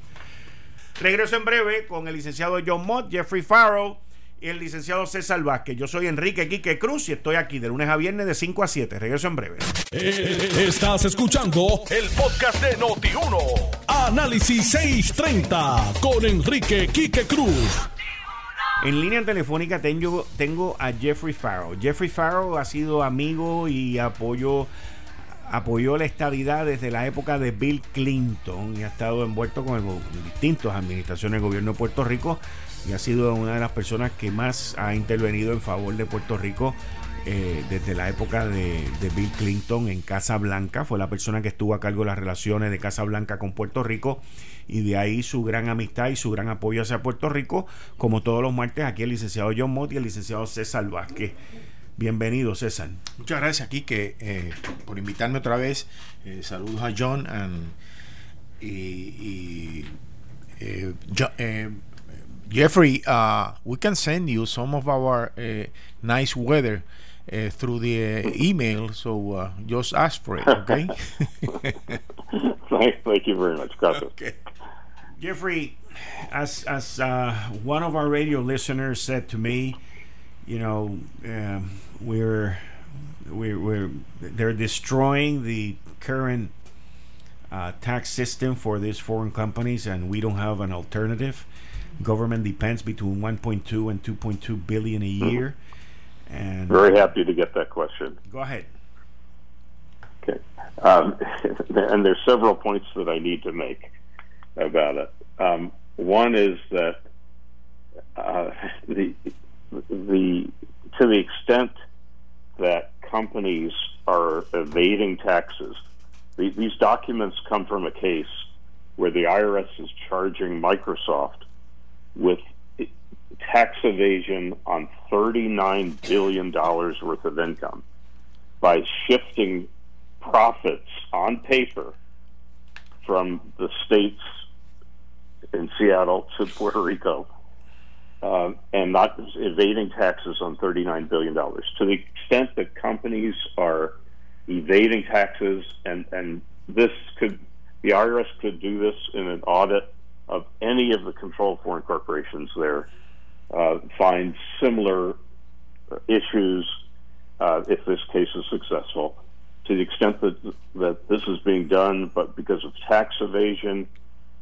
Speaker 2: Regreso en breve con el licenciado John Mott, Jeffrey Farrow y el licenciado César Vázquez. Yo soy Enrique Quique Cruz y estoy aquí de lunes a viernes de 5 a 7. Regreso en breve.
Speaker 1: Eh, estás escuchando el podcast de Noti1. Análisis 630 con Enrique Quique Cruz.
Speaker 2: En línea telefónica tengo, tengo a Jeffrey Farrow. Jeffrey Farrow ha sido amigo y apoyo apoyó la estabilidad desde la época de Bill Clinton y ha estado envuelto con distintas administraciones del gobierno de Puerto Rico y ha sido una de las personas que más ha intervenido en favor de Puerto Rico eh, desde la época de, Bill Clinton en Casa Blanca. Fue la persona que estuvo a cargo de las relaciones de Casa Blanca con Puerto Rico y de ahí su gran amistad y su gran apoyo hacia Puerto Rico. Como todos los martes, aquí el licenciado John Mott y el licenciado César Vázquez. Bienvenido, César.
Speaker 5: Muchas gracias, aquí que eh, por invitarme otra vez. Eh, saludos a John y, y Jeffrey, uh, we can send you some of our uh, nice weather uh, through the uh, email, so uh, just ask for it, okay? <laughs> <laughs>
Speaker 4: thank, thank you very much, Gracias. Okay.
Speaker 2: Jeffrey, as as uh, one of our radio listeners said to me, you know, um, we're we're, we're they're destroying the current uh, tax system for these foreign companies, and we don't have an alternative government depends between 1.2 and 2.2 billion a mm-hmm. year. And
Speaker 4: very happy to get that question.
Speaker 2: Go ahead.
Speaker 4: Okay, um, <laughs> and there's several points that I need to make about it. Um, one is that uh, <laughs> the the to the extent that companies are evading taxes, the, these documents come from a case where the IRS is charging Microsoft with tax evasion on $39 billion worth of income by shifting profits on paper from the states in Seattle to Puerto Rico uh, and not evading taxes on $39 billion. To the extent that companies are evading taxes, and, and this could, the IRS could do this in an audit of any of the controlled foreign corporations there uh, find similar issues uh, if this case is successful. To the extent that that this is being done, but because of tax evasion,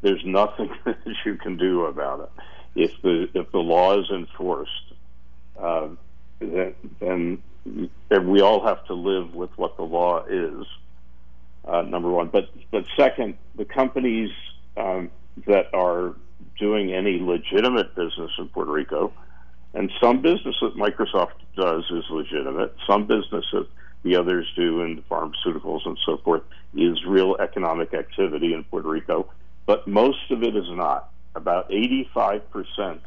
Speaker 4: there's nothing <laughs> that you can do about it. If the if the law is enforced, uh, then, then we all have to live with what the law is. Uh, number one, but but second, the companies um, that are doing any legitimate business in Puerto Rico. And some business that Microsoft does is legitimate. Some business that the others do in pharmaceuticals and so forth is real economic activity in Puerto Rico. But most of it is not. About 85%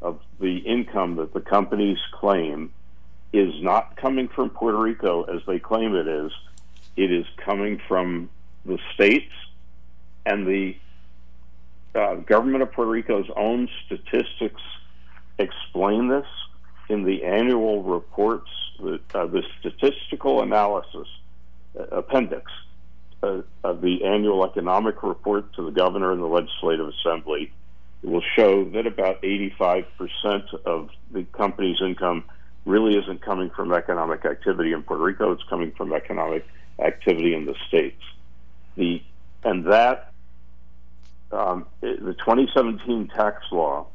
Speaker 4: of the income that the companies claim is not coming from Puerto Rico as they claim it is. It is coming from the states and the uh, government of Puerto Rico's own statistics explain this in the annual reports. The, uh, the statistical analysis appendix uh, of the annual economic report to the governor and the legislative assembly. Will show that about 85% of the company's income really isn't coming from economic activity in Puerto Rico, it's coming from economic activity in the states. The and that um, the 2017 tax law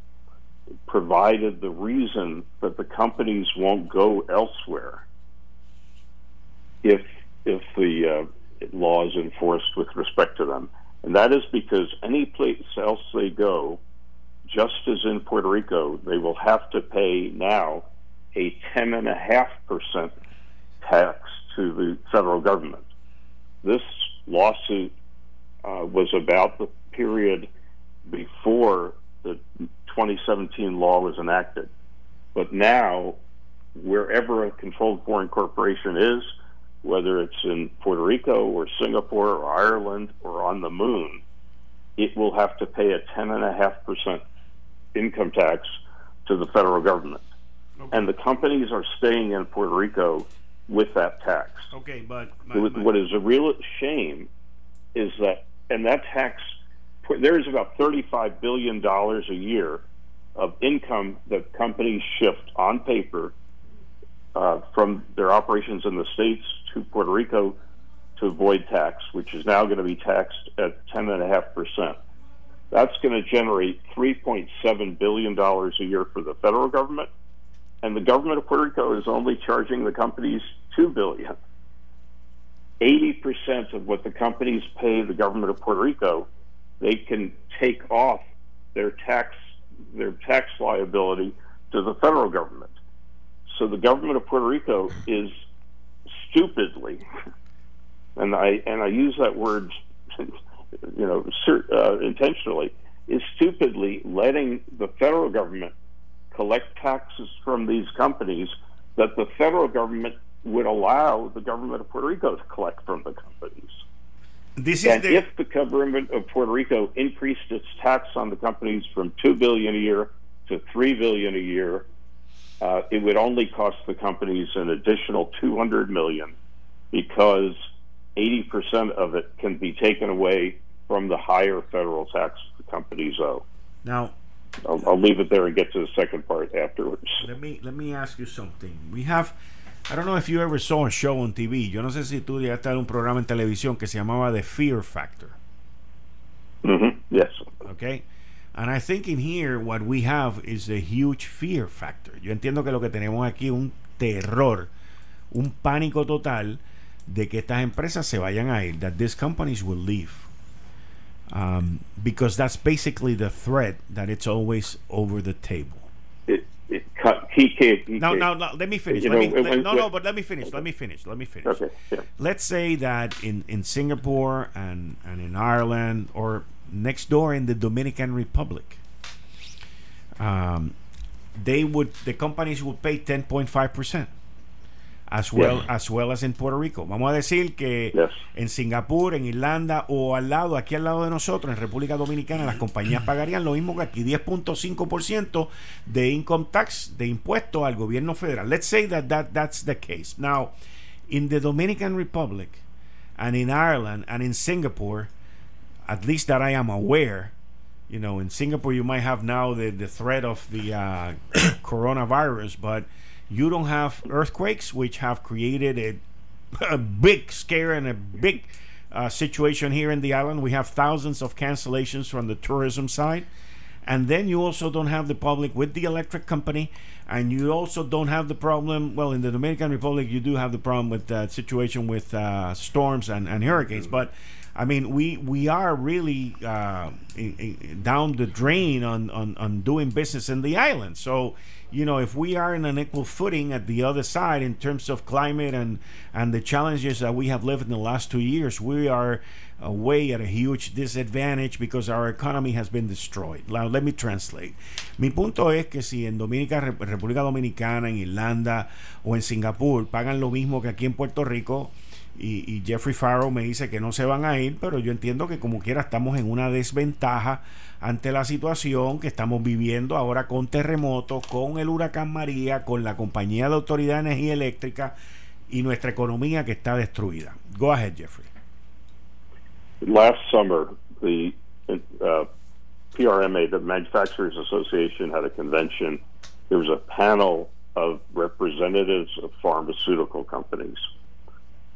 Speaker 4: provided the reason that the companies won't go elsewhere if if the uh, law is enforced with respect to them, and that is because any place else they go, just as in Puerto Rico, they will have to pay now a ten and a half percent tax to the federal government. This lawsuit uh, was about the period before the 2017 law was enacted. But now, wherever a controlled foreign corporation is, whether it's in Puerto Rico or Singapore or Ireland or on the moon, it will have to pay a 10.5% income tax to the federal government. Okay. And the companies are staying in Puerto Rico with that tax.
Speaker 2: Okay, but
Speaker 4: my, my, what is a real shame is that, and that tax, there is about $35 billion a year of income that companies shift on paper uh, from their operations in the States to Puerto Rico to avoid tax, which is now going to be taxed at 10.5%. That's going to generate $3.7 billion a year for the federal government, and the government of Puerto Rico is only charging the companies 2 billion. 80% of what the companies pay the government of Puerto Rico, they can take off their tax their tax liability to the federal government. So the government of Puerto Rico is stupidly, and I and I use that word, <laughs> you know, uh, intentionally, is stupidly letting the federal government collect taxes from these companies that the federal government would allow the government of Puerto Rico to collect from the companies. This and the... if the government of Puerto Rico increased its tax on the companies from two billion a year to three billion a year, uh, it would only cost the companies an additional 200 million because 80% of it can be taken away from the higher federal tax the companies owe.
Speaker 2: Now,
Speaker 4: I'll, I'll, leave it there and get to the second part afterwards.
Speaker 2: Let me let me ask you something. We have, I don't know if you ever saw a show on TV. Yo no sé si tú llegaste a un programa en televisión que se llamaba The Fear Factor.
Speaker 4: Mm-hmm. Yes.
Speaker 2: Okay. And I think in here what we have is a huge fear factor. Yo entiendo que lo que tenemos aquí es un terror, un pánico total de que estas empresas se vayan a ir, that these companies will leave. Um, because that's basically the threat that it's always over the table.
Speaker 4: It, it, he can't. He
Speaker 2: no, no, no. Let me finish. Let know, me, let, no, no. But let me finish. Let me finish. Let me finish.
Speaker 4: Okay. Yeah.
Speaker 2: Let's say that in in Singapore and and in Ireland or next door in the Dominican Republic. Um, they would the companies would pay 10.5 percent as well as well as in Puerto Rico. Vamos a decir que
Speaker 4: yes.
Speaker 2: en Singapur, en Irlanda o al lado, aquí al lado de nosotros, en República Dominicana, las compañías pagarían lo mismo que aquí, 10.5% de income tax, de impuesto al gobierno federal. Let's say that, that that's the case. Now, in the Dominican Republic and in Ireland and in Singapore, at least that I am aware. You know, in Singapore, you might have now the, the threat of the uh, <coughs> coronavirus, but you don't have earthquakes, which have created a, a big scare and a big uh, situation here in the island. We have thousands of cancellations from the tourism side. And then you also don't have the public with the electric company, and you also don't have the problem. Well, in the Dominican Republic, you do have the problem with the situation with uh, storms and, and hurricanes, but I mean, we we are really uh, down the drain on, on on doing business in the island. So, you know, if we are in an equal footing at the other side in terms of climate and and the challenges that we have lived in the last two years, we are uh, way at a huge disadvantage because our economy has been destroyed. Now, let me translate. Mi punto es que si en Dominica, República Dominicana, en Irlanda o en Singapur pagan lo mismo que aquí en Puerto Rico, y, Jeffrey Farrow me dice que no se van a ir, pero yo entiendo que como quiera estamos en una desventaja ante la situación que estamos viviendo ahora con terremotos, con el huracán María, con la compañía de autoridad de energía eléctrica y nuestra economía que está destruida. Go ahead, Jeffrey.
Speaker 4: Last summer, the uh, PRMA, the Manufacturers Association, had a convention. There was a panel of representatives of pharmaceutical companies.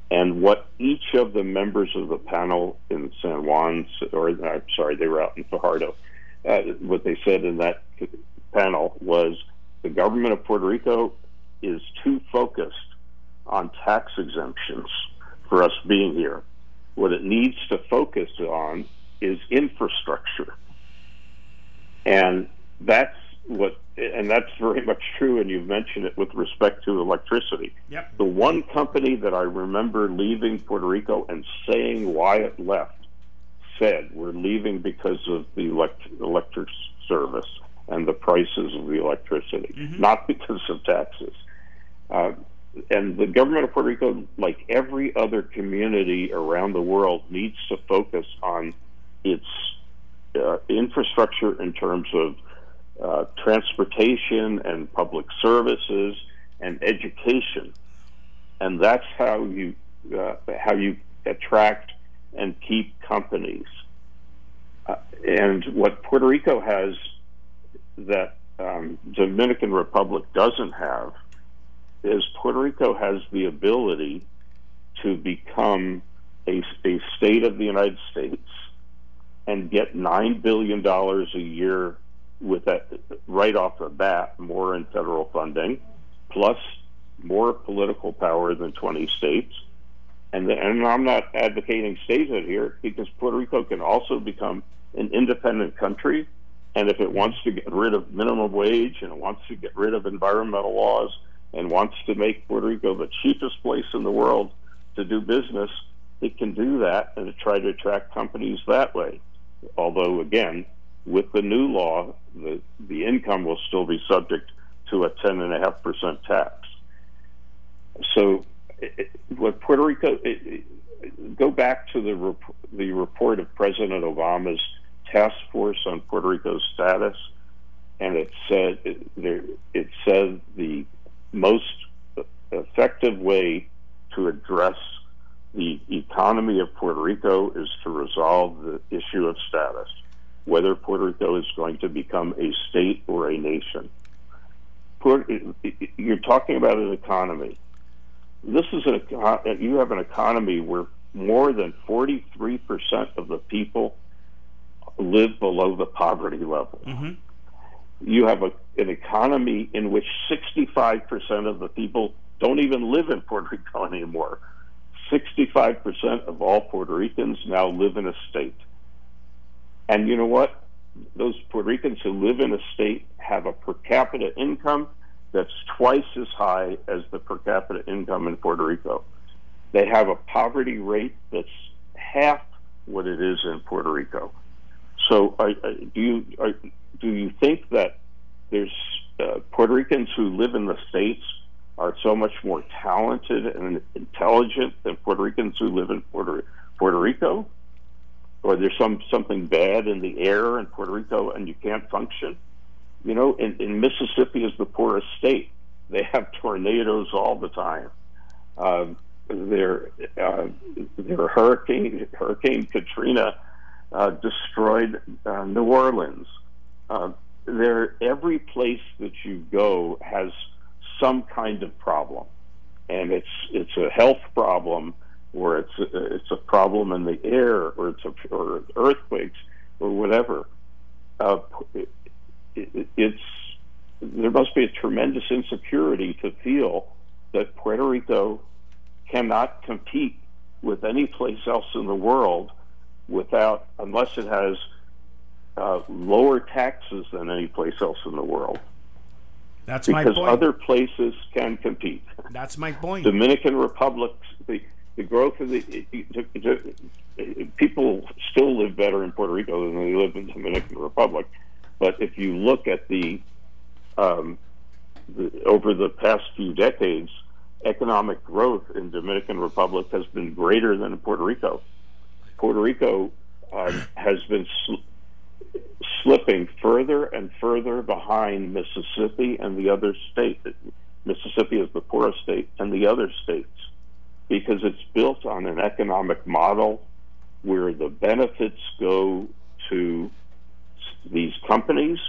Speaker 4: And what each of the members of the panel in San Juan, or I'm sorry, they were out in Fajardo, uh, what they said in that panel was the government of Puerto Rico is too focused on tax exemptions for us being here. What it needs to focus on is infrastructure. And that's what and that's very much true and you've mentioned it with respect to electricity.
Speaker 2: Yep.
Speaker 4: The one company that I remember leaving Puerto Rico and saying why it left said we're leaving because of the elect- electric service and the prices of the electricity, mm-hmm. not because of taxes. Uh, and the government of Puerto Rico, like every other community around the world, needs to focus on its uh, infrastructure in terms of uh, transportation and public services and education, and that's how you uh, how you attract and keep companies. Uh, and what Puerto Rico has that um, Dominican Republic doesn't have is Puerto Rico has the ability to become a, a state of the United States and get nine billion dollars a year with that right off the bat, more in federal funding, plus more political power than 20 states. And, the, and I'm not advocating statehood here because Puerto Rico can also become an independent country. And if it wants to get rid of minimum wage and it wants to get rid of environmental laws and wants to make Puerto Rico the cheapest place in the world to do business, it can do that and try to attract companies that way. Although, again, with the new law, the, the income will still be subject to a 10.5% tax. So, it, what Puerto Rico, it, go back to the, rep- the report of President Obama's task force on Puerto Rico's status, and it said it, there, it said the most effective way to address the economy of Puerto Rico is to resolve the issue of status whether Puerto Rico is going to become a state or a nation. You're talking about an economy. This is an you have an economy where more than 43% of the people live below the poverty level.
Speaker 2: Mm-hmm.
Speaker 4: You have a, an economy in which 65% of the people don't even live in Puerto Rico anymore. 65% of all Puerto Ricans now live in a state. And you know what? Those Puerto Ricans who live in a state have a per capita income that's twice as high as the per capita income in Puerto Rico. They have a poverty rate that's half what it is in Puerto Rico. So, do you do you think that there's uh, Puerto Ricans who live in the states are so much more talented and intelligent than Puerto Ricans who live in Puerto Puerto Rico? Or there's some something bad in the air in Puerto Rico and you can't function. You know, in, in Mississippi is the poorest state. They have <laughs> tornadoes all the time. Uh, their uh, their hurricane Hurricane Katrina uh, destroyed uh, New Orleans. Uh, there, every place that you go has some kind of problem, and it's it's a health problem or it's a, it's a problem in the air, or it's a, or earthquakes, or whatever. Uh, it, it, it's there must be a tremendous insecurity to feel that Puerto Rico cannot compete with any place else in the world without unless it has uh, lower taxes than any place else in the world.
Speaker 2: That's
Speaker 4: because
Speaker 2: my point.
Speaker 4: other places can compete.
Speaker 2: That's my point.
Speaker 4: Dominican Republic, the the growth of the people still live better in Puerto Rico than they live in the Dominican Republic. But if you look at the, um, the over the past few decades, economic growth in Dominican Republic has been greater than in Puerto Rico. Puerto Rico um, has been sl- slipping further and further behind Mississippi and the other states. Mississippi is the poorest state, and the other states because it's built on an economic model where the benefits go to these companies.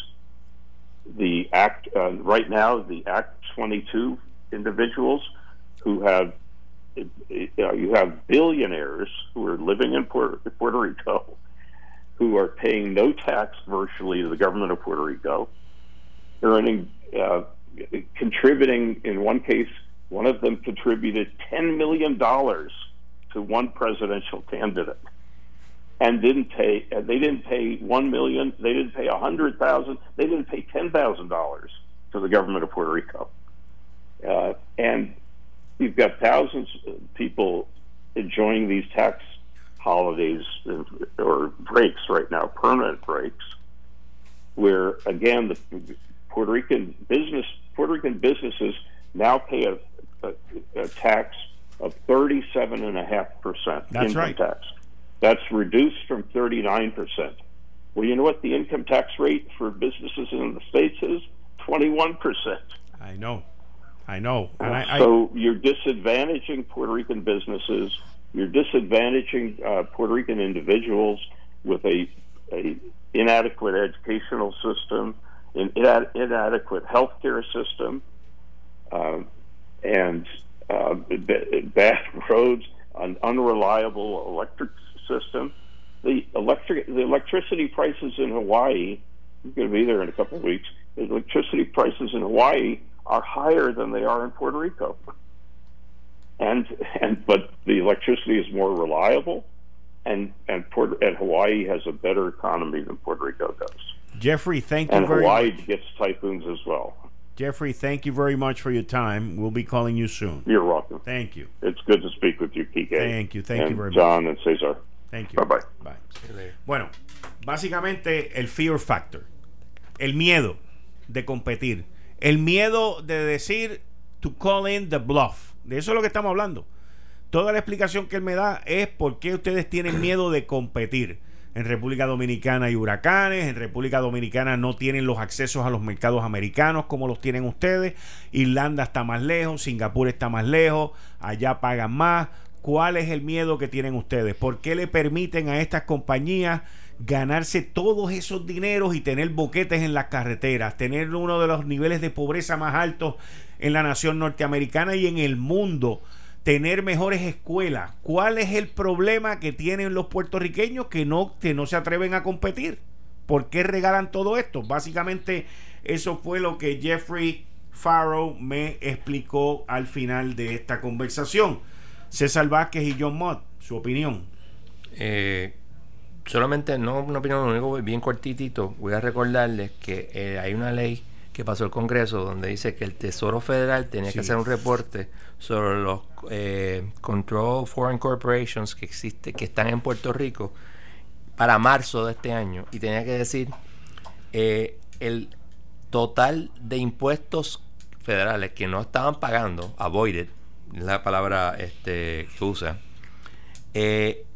Speaker 4: The act uh, right now, the Act 22 individuals who have uh, you have billionaires who are living in Puerto, Puerto Rico who are paying no tax virtually to the government of Puerto Rico, earning, uh, contributing in one case, one of them contributed $10 million to one presidential candidate and didn't pay, they didn't pay 1 million, they didn't pay 100,000, they didn't pay $10,000 to the government of Puerto Rico. Uh, and you've got thousands of people enjoying these tax holidays or breaks right now, permanent breaks, where again the Puerto Rican business Puerto Rican businesses now pay a, a, a tax of thirty seven and a half percent income
Speaker 2: right.
Speaker 4: tax. That's reduced from thirty nine percent. Well, you know what the income tax rate for businesses in the states is? Twenty one percent.
Speaker 2: I know. I know. And I,
Speaker 4: so I, you're disadvantaging Puerto Rican businesses you're disadvantaging uh, Puerto Rican individuals with a, a inadequate educational system, an inadequate healthcare system, uh, and uh, bad roads, an unreliable electric system. The electric the electricity prices in Hawaii. I'm going to be there in a couple of weeks. The electricity prices in Hawaii are higher than they are in Puerto Rico and and but the electricity is more reliable, and and Port and Hawaii has a better economy than Puerto Rico does.
Speaker 2: Jeffrey, thank you
Speaker 4: and
Speaker 2: very
Speaker 4: Hawaii
Speaker 2: much.
Speaker 4: gets typhoons as well.
Speaker 2: Jeffrey, thank you very much for your time. We'll be calling you soon.
Speaker 4: You're welcome.
Speaker 2: Thank you.
Speaker 4: It's good to speak with you, Kike.
Speaker 2: Thank you, thank
Speaker 4: and
Speaker 2: you very
Speaker 4: John
Speaker 2: much.
Speaker 4: and Cesar.
Speaker 2: Thank you.
Speaker 4: Bye bye.
Speaker 2: Bye. Bueno, básicamente el fear factor, el miedo de competir, el miedo de decir to call in the bluff. De eso es lo que estamos hablando. Toda la explicación que él me da es por qué ustedes tienen miedo de competir. En República Dominicana hay huracanes, en República Dominicana no tienen los accesos a los mercados americanos como los tienen ustedes, Irlanda está más lejos, Singapur está más lejos, allá pagan más. ¿Cuál es el miedo que tienen ustedes? ¿Por qué le permiten a estas compañías ganarse todos esos dineros y tener boquetes en las carreteras, tener uno de los niveles de pobreza más altos en la nación norteamericana y en el mundo? Tener mejores escuelas. ¿Cuál es el problema que tienen los puertorriqueños que no, que no se atreven a competir? ¿Por qué regalan todo esto? Básicamente eso fue lo que Jeffrey Farrow me explicó al final de esta conversación. César Vázquez y John Mott, su opinión.
Speaker 3: Eh, solamente, no una opinión, único bien cortitito, voy a recordarles que eh, hay una ley que pasó el Congreso donde dice que el Tesoro Federal tenía que hacer un reporte sobre los eh, Control Foreign Corporations que existe, que están en Puerto Rico para marzo de este año. Y tenía que decir eh, el total de impuestos federales que no estaban pagando, avoided, la palabra este, que usa, eh,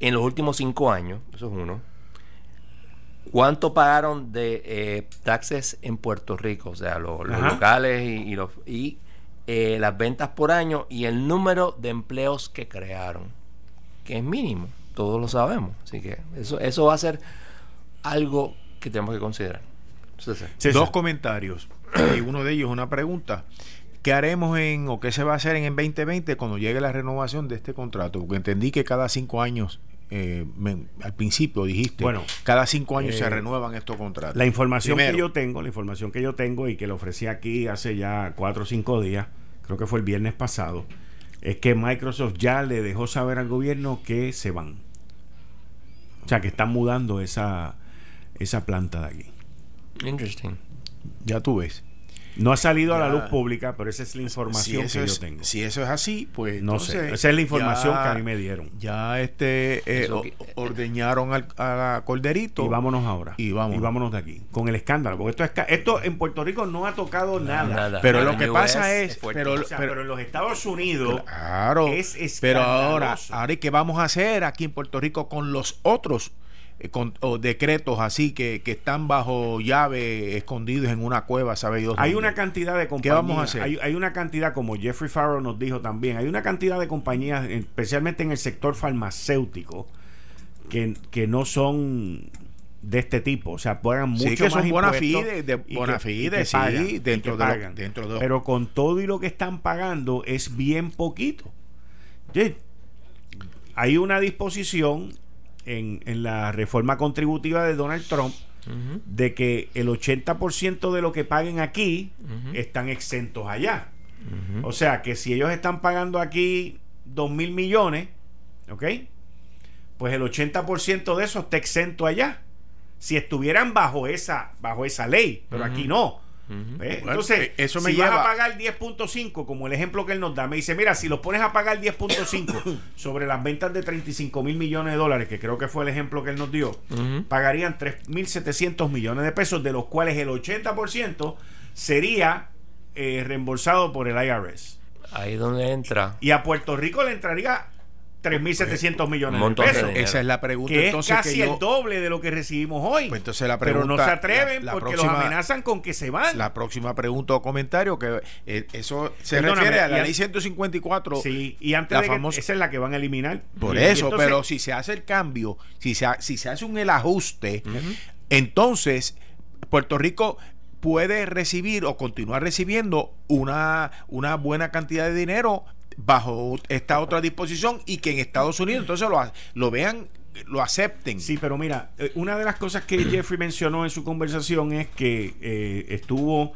Speaker 3: en los últimos cinco años, eso es uno, ¿Cuánto pagaron de eh, taxes en Puerto Rico? O sea, los, los locales y, y, los, y eh, las ventas por año y el número de empleos que crearon, que es mínimo, todos lo sabemos. Así que eso, eso va a ser algo que tenemos que considerar.
Speaker 5: Sí, Dos comentarios y uno de ellos una pregunta. ¿Qué haremos en o qué se va a hacer en el 2020 cuando llegue la renovación de este contrato? Porque entendí que cada cinco años eh, me, al principio dijiste,
Speaker 2: bueno,
Speaker 5: cada cinco años se
Speaker 2: eh,
Speaker 5: renuevan estos contratos.
Speaker 2: La información
Speaker 5: Primero,
Speaker 2: que yo tengo, la información que yo tengo y que le ofrecí aquí hace ya cuatro o cinco días, creo que fue el viernes pasado, es que Microsoft ya le dejó saber al gobierno que se van. O sea, que están mudando esa, esa planta de aquí.
Speaker 3: Interesting.
Speaker 5: Ya tú ves.
Speaker 2: No ha salido
Speaker 5: Ya.
Speaker 2: a la luz pública, pero esa es la información
Speaker 5: si
Speaker 2: que
Speaker 5: es,
Speaker 2: yo tengo.
Speaker 5: Si eso es así, pues
Speaker 2: no
Speaker 5: entonces
Speaker 2: sé, esa es la información
Speaker 5: ya-
Speaker 2: que a mí me dieron.
Speaker 5: Ya este eh,
Speaker 3: Eso
Speaker 5: o-
Speaker 3: que-
Speaker 5: ordeñaron al, a Corderito
Speaker 2: Y vámonos ahora.
Speaker 5: Y vámonos.
Speaker 2: de aquí. Con el escándalo. Porque esto, es, ca- esto en Puerto Rico no ha tocado nada.
Speaker 3: nada.
Speaker 5: Pero
Speaker 3: Nada.
Speaker 5: lo que pasa es,
Speaker 3: es fuerte.
Speaker 5: pero,
Speaker 2: O sea, pero,
Speaker 5: pero-
Speaker 2: en los Estados Unidos
Speaker 5: claro,
Speaker 2: es
Speaker 5: pero ahora, ahora ¿y qué vamos a hacer aquí en Puerto Rico con los otros eh, con, o decretos así que, que, están bajo llave, escondidos en una cueva, sabe Dios.
Speaker 2: Hay una cantidad de compañías.
Speaker 5: ¿Qué vamos a hacer?
Speaker 2: Hay, hay, una cantidad, como Jeffrey Farrow nos dijo también, hay una cantidad de compañías, especialmente en el sector farmacéutico, que, que no son de este tipo, o sea, pagan mucho
Speaker 5: sí, que
Speaker 2: más
Speaker 5: son buena fide, de buena fide, sí, pagan, dentro, de lo, dentro de
Speaker 2: Pero con todo y lo que están pagando es bien poquito. Hay una disposición en, en la reforma contributiva de Donald Trump uh -huh. de que el 80% de lo que paguen aquí uh -huh. están exentos allá. Uh -huh. O sea, que si ellos están pagando aquí 2 mil millones, ¿ok? Pues el 80% de eso está exento allá si estuvieran bajo esa bajo esa ley, pero aquí no. Uh -huh. bueno, Entonces, eso me si lleva... vas a pagar 10.5, como el ejemplo que él nos da, me dice, mira, si los pones a pagar 10.5 <coughs> sobre las ventas de 35 mil millones de dólares, que creo que fue el ejemplo que él nos dio, uh -huh. pagarían 3.700 millones de pesos, de los cuales el 80% sería eh, reembolsado por el IRS.
Speaker 3: Ahí donde entra.
Speaker 2: Y a Puerto Rico le entraría 3.700 millones de pesos.
Speaker 5: De Esa es la pregunta.
Speaker 2: Que
Speaker 5: entonces,
Speaker 2: es casi
Speaker 5: que yo,
Speaker 2: el doble de lo que recibimos hoy.
Speaker 5: Pues entonces la pregunta,
Speaker 2: pero no se atreven
Speaker 5: la, la
Speaker 2: porque
Speaker 5: próxima,
Speaker 2: los amenazan con que se van.
Speaker 5: La próxima pregunta o comentario, que eh, eso se Perdóname, refiere a la ley 154.
Speaker 2: Sí, y antes de famosa, que esa es la que van a eliminar.
Speaker 5: Por y, eso, y entonces, pero si se hace el cambio, si se, si se hace un el ajuste, uh -huh. entonces Puerto Rico puede recibir o continuar recibiendo una, una buena cantidad de dinero bajo esta otra disposición y que en Estados Unidos entonces lo, lo vean lo acepten.
Speaker 2: Sí, pero mira, eh, una de las cosas que <clears throat> Jeffrey mencionó en su conversación es que eh, estuvo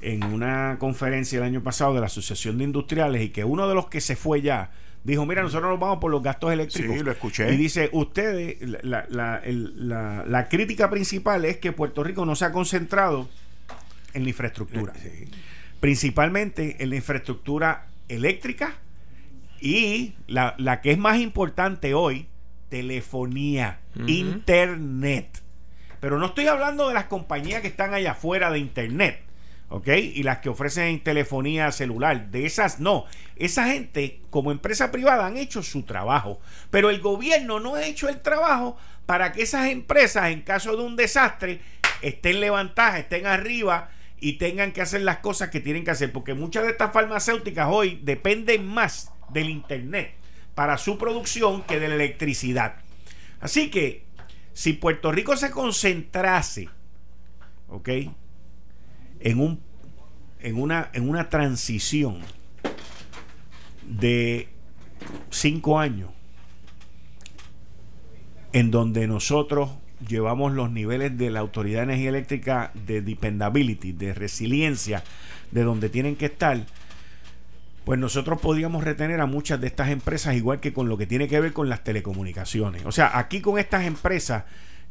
Speaker 2: en una conferencia el año pasado de la Asociación de Industriales y que uno de los que se fue ya dijo, mira, nosotros nos vamos por los gastos eléctricos.
Speaker 5: Sí, lo escuché.
Speaker 2: Y dice, ustedes, la, la, el, la, la crítica principal es que Puerto Rico no se ha concentrado en la infraestructura. Sí. Principalmente en la infraestructura eléctrica y la, la, que es más importante hoy, telefonía, uh -huh. internet. Pero no estoy hablando de las compañías que están allá afuera de internet, ¿ok? Y las que ofrecen telefonía celular, de esas no. Esa gente, como empresa privada, han hecho su trabajo, pero el gobierno no ha hecho el trabajo para que esas empresas, en caso de un desastre, estén levantadas, estén arriba y tengan que hacer las cosas que tienen que hacer, porque muchas de estas farmacéuticas hoy dependen más del Internet para su producción que de la electricidad. Así que si Puerto Rico se concentrase, ¿ok? En, un, en, una, en una transición de cinco años, en donde nosotros llevamos los niveles de la Autoridad de Energía Eléctrica de dependability, de resiliencia, de donde tienen que estar, pues nosotros podríamos retener a muchas de estas empresas, igual que con lo que tiene que ver con las telecomunicaciones. O sea, aquí con estas empresas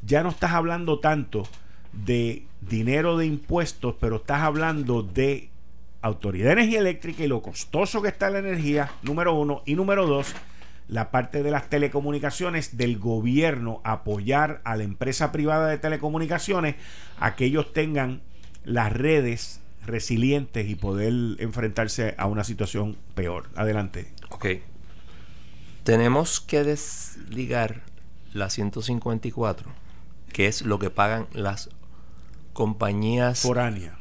Speaker 2: ya no estás hablando tanto de dinero de impuestos, pero estás hablando de Autoridad de Energía Eléctrica y lo costoso que está la energía, número uno, y número dos, la parte de las telecomunicaciones del gobierno apoyar a la empresa privada de telecomunicaciones a que ellos tengan las redes resilientes y poder enfrentarse a una situación peor. Adelante.
Speaker 3: Ok. Tenemos que desligar la 154, que es lo que pagan las compañías
Speaker 2: foráneas.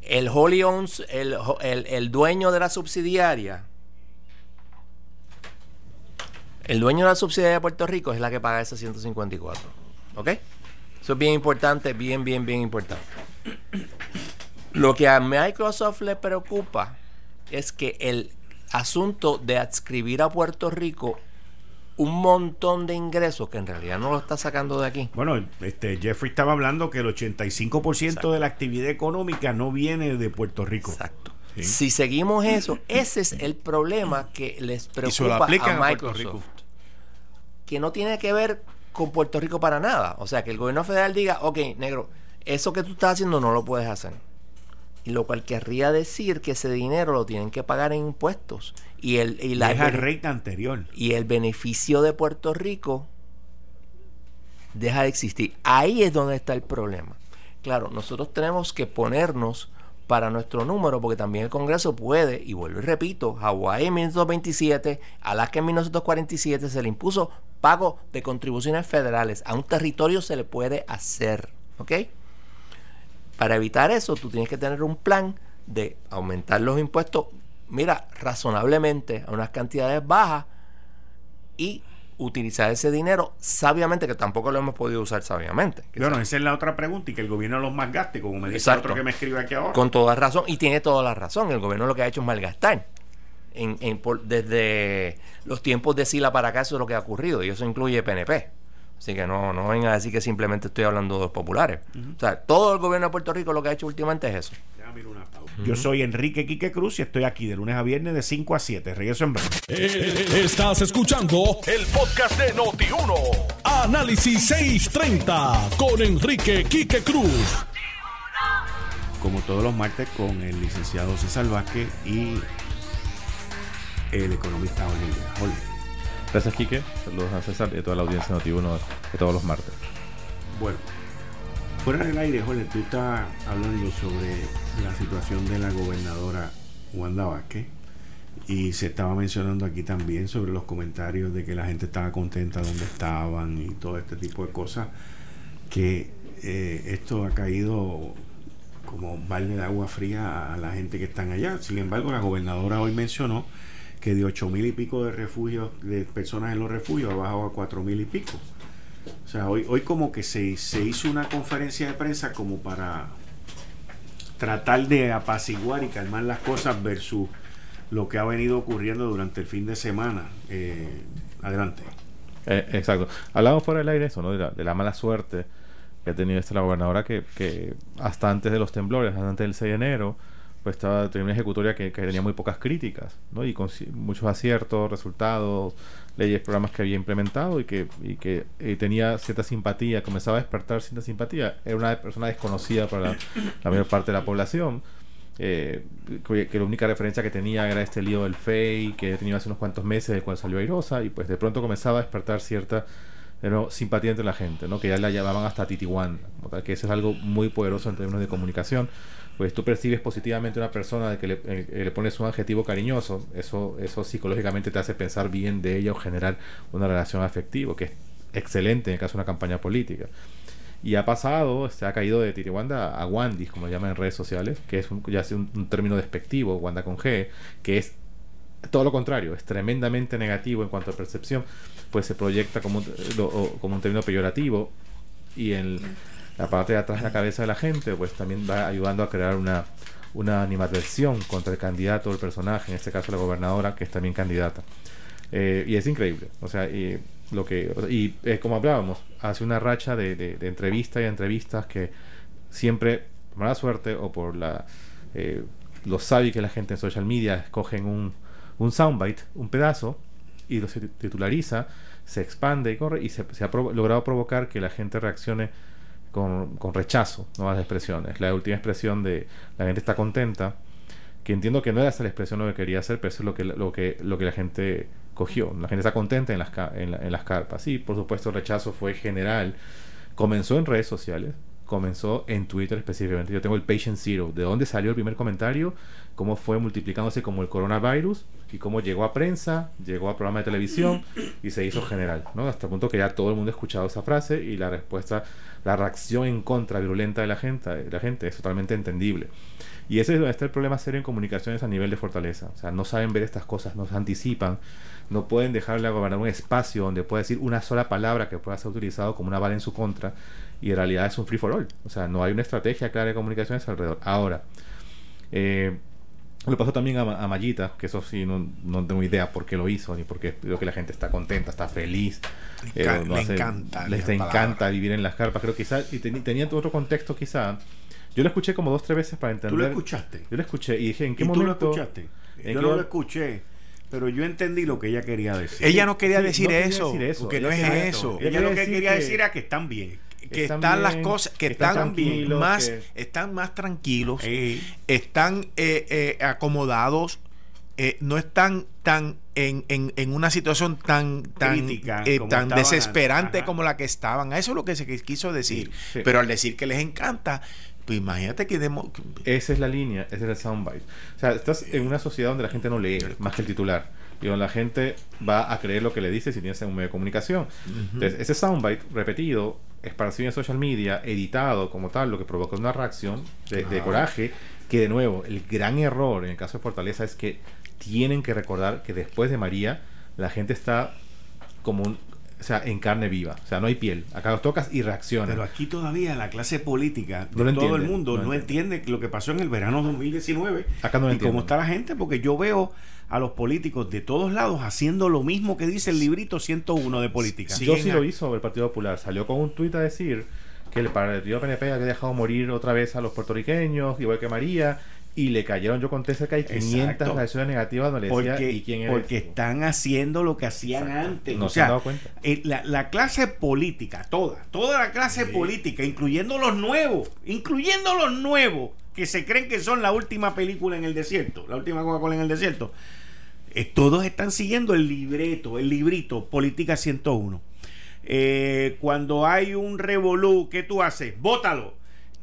Speaker 3: El wholly owns, el, el, el dueño de la subsidiaria, el dueño de la subsidiaria de Puerto Rico es la que paga esa 154. ¿Ok? Eso es bien importante, bien, bien, bien importante. Lo que a Microsoft le preocupa es que el asunto de adscribir a Puerto Rico un montón de ingresos que en realidad no lo está sacando de aquí.
Speaker 2: Bueno, este Jeffrey estaba hablando que el 85% Exacto. de la actividad económica no viene de Puerto Rico.
Speaker 3: Exacto. ¿Sí? Si seguimos eso, ese es el problema que les preocupa a Microsoft. A que no tiene que ver con Puerto Rico para nada. O sea, que el gobierno federal diga, ok, negro, eso que tú estás haciendo no lo puedes hacer. Y lo cual querría decir que ese dinero lo tienen que pagar en impuestos. Y el, y la,
Speaker 2: el rate anterior.
Speaker 3: Y el beneficio de Puerto Rico deja de existir. Ahí es donde está el problema. Claro, nosotros tenemos que ponernos para nuestro número, porque también el Congreso puede, y vuelvo y repito, Hawái en 1927, Alaska en 1947 se le impuso pago de contribuciones federales. A un territorio se le puede hacer. ¿Ok? Para evitar eso, tú tienes que tener un plan de aumentar los impuestos, mira, razonablemente a unas cantidades bajas y utilizar ese dinero sabiamente, que tampoco lo hemos podido usar sabiamente.
Speaker 2: Bueno, esa es la otra pregunta y que el gobierno los malgaste, como me dice otro que me escribe aquí ahora.
Speaker 3: Con toda razón, y tiene toda la razón, el gobierno lo que ha hecho es malgastar. En, en, desde los tiempos de Sila para acá eso es lo que ha ocurrido y eso incluye PNP. Así que no, no vengan a decir que simplemente estoy hablando de los populares. O sea, todo el gobierno de Puerto Rico lo que ha hecho últimamente es eso.
Speaker 2: Yo soy Enrique Quique Cruz y estoy aquí de lunes a viernes de 5 a 7. Regreso en breve.
Speaker 1: Eh, estás escuchando el podcast de Noti1. Análisis 630 con Enrique Quique Cruz.
Speaker 2: Como todos los martes con el licenciado César Vázquez y el economista Oliver.
Speaker 6: Gracias, Quique. Saludos a César y a toda la audiencia de Noti1 de todos los martes.
Speaker 2: Bueno, Fuera del aire, Jorge, tú estás hablando sobre la situación de la gobernadora Wanda Vázquez y se estaba mencionando aquí también sobre los comentarios de que la gente estaba contenta donde estaban y todo este tipo de cosas, que eh, esto ha caído como balde de agua fría a la gente que están allá. Sin embargo, la gobernadora hoy mencionó que de ocho mil y pico de refugios, de personas en los refugios, ha bajado a cuatro mil y pico. O sea, hoy, hoy como que se, se hizo una conferencia de prensa como para tratar de apaciguar y calmar las cosas versus lo que ha venido ocurriendo durante el fin de semana. Eh, adelante.
Speaker 6: Eh, exacto. Hablamos fuera del aire eso, ¿no? De la, mala suerte que ha tenido esta la gobernadora que, que hasta antes de los temblores, hasta antes del 6 de enero, pues estaba tenía una ejecutoria que, tenía muy pocas críticas, ¿no? Y con muchos aciertos, resultados, leyes, programas que había implementado y que, y que eh, tenía cierta simpatía, comenzaba a despertar cierta simpatía. Era una persona desconocida para la, mayor parte de la población. Eh, que, la única referencia que tenía era este lío del FEI que tenía hace unos cuantos meses, del cual salió airosa, y pues de pronto comenzaba a despertar cierta simpatía entre la gente, ¿no? que ya la llamaban hasta Titiwan, que eso es algo muy poderoso en términos de comunicación pues tú percibes positivamente a una persona de que le, eh, le, pones un adjetivo cariñoso, eso, eso psicológicamente te hace pensar bien de ella o generar una relación afectiva, que es excelente en el caso de una campaña política. Y ha pasado, se ha caído de Tiriwanda a Wandis, como llaman en redes sociales, que es un, ya es un, término despectivo, Wanda con G, que es todo lo contrario, es tremendamente negativo en cuanto a percepción, pues se proyecta como un, como un término peyorativo y en la parte de atrás de la cabeza de la gente, pues también va ayudando a crear una, una animadversión contra el candidato o el personaje, en este caso la gobernadora, que es también candidata. Eh, y es increíble. O sea, y lo que y es como hablábamos, hace una racha de, de, entrevistas y entrevistas que siempre, por mala suerte o por la eh, lo sabe que la gente en social media escogen un, un soundbite, un pedazo, y lo se titulariza, se expande y corre, y se, se ha logrado provocar que la gente reaccione con, con rechazo las expresiones. La última expresión de la gente está contenta, que entiendo que no era esa la expresión lo que quería hacer, pero eso es lo que, lo que, lo que la gente cogió. La gente está contenta en las, en las carpas. Sí, por supuesto, el rechazo fue general. Comenzó en redes sociales, comenzó en Twitter específicamente. Yo tengo el Patient Zero. ¿De dónde salió el primer comentario? ¿Cómo fue multiplicándose como el coronavirus? Y cómo llegó a prensa, llegó a programa de televisión y se hizo general. ¿no? Hasta el punto que ya todo el mundo ha escuchado esa frase y la respuesta la reacción en contra virulenta de la gente, la gente es totalmente entendible. Y ese es donde está el problema serio en comunicaciones a nivel de fortaleza. O sea, no saben ver estas cosas, no se anticipan, no pueden dejarle a gobernar un espacio donde pueda decir una sola palabra que pueda ser utilizado como una bala en su contra y en realidad es un free for all. O sea, no hay una estrategia clara de comunicaciones alrededor. Ahora, eh, le pasó también a, a Mayita, que eso sí, no, no, tengo idea por qué lo hizo, ni por qué creo que la gente está contenta, está feliz.
Speaker 2: Le, eh, encanta.
Speaker 6: Les encanta vivir en las carpas. Creo quizás, y tenía otro contexto quizá. Yo lo escuché como dos, tres veces para entender.
Speaker 2: ¿Tú lo escuchaste?
Speaker 6: Yo lo escuché y dije, ¿en qué
Speaker 2: ¿Y
Speaker 6: momento?
Speaker 2: ¿Tú lo escuchaste? Yo no lo escuché. Pero yo entendí lo que ella quería decir.
Speaker 5: Ella no quería, decir, eso,
Speaker 6: decir, eso,
Speaker 5: porque no es eso.
Speaker 2: Ella, lo que quería decir era que están bien
Speaker 5: que están, las cosas que están, más están más tranquilos están eh, eh, acomodados eh, no están tan en, en, en, una situación tan tan, eh, tan desesperante como la que estaban. Eso es lo que se quiso decir. Pero al decir que les encanta, pues imagínate que
Speaker 6: esa es la línea, ese es el soundbite. O sea, estás en una sociedad donde la gente no lee más que el titular y donde la gente va a creer lo que le dice si tienes un medio de comunicación. Entonces, ese soundbite repetido, esparcido en social media, editado como tal, lo que provoca una reacción de, de coraje, que de nuevo, el gran error en el caso de Fortaleza es que tienen que recordar que después de María, la gente está como un, o sea, en carne viva. O sea, no hay piel. Acá los tocas y reacciona.
Speaker 2: Pero aquí todavía la clase política de todo el mundo no, entiende. lo que pasó en el verano 2019
Speaker 6: Acá no
Speaker 2: y cómo está la gente, porque yo veo a los políticos de todos lados haciendo lo mismo que dice el librito 101 de política.
Speaker 6: yo sí lo hizo el Partido Popular. Salió con un tuit a decir que el Partido PNP había dejado morir otra vez a los puertorriqueños, igual que María, y le cayeron, yo conté cerca de 500 reacciones negativas donde
Speaker 2: porque, decía, ¿y quién Porque están haciendo lo que hacían antes. No se han dado cuenta. Eh, la, clase política, toda, toda la clase política, incluyendo los nuevos, incluyendo los nuevos, que se creen que son la última película en el desierto, la última Coca-Cola en el desierto, eh, todos están siguiendo el libreto, el librito, Política 101. Eh, cuando hay un revolú, ¿qué tú haces? Bótalo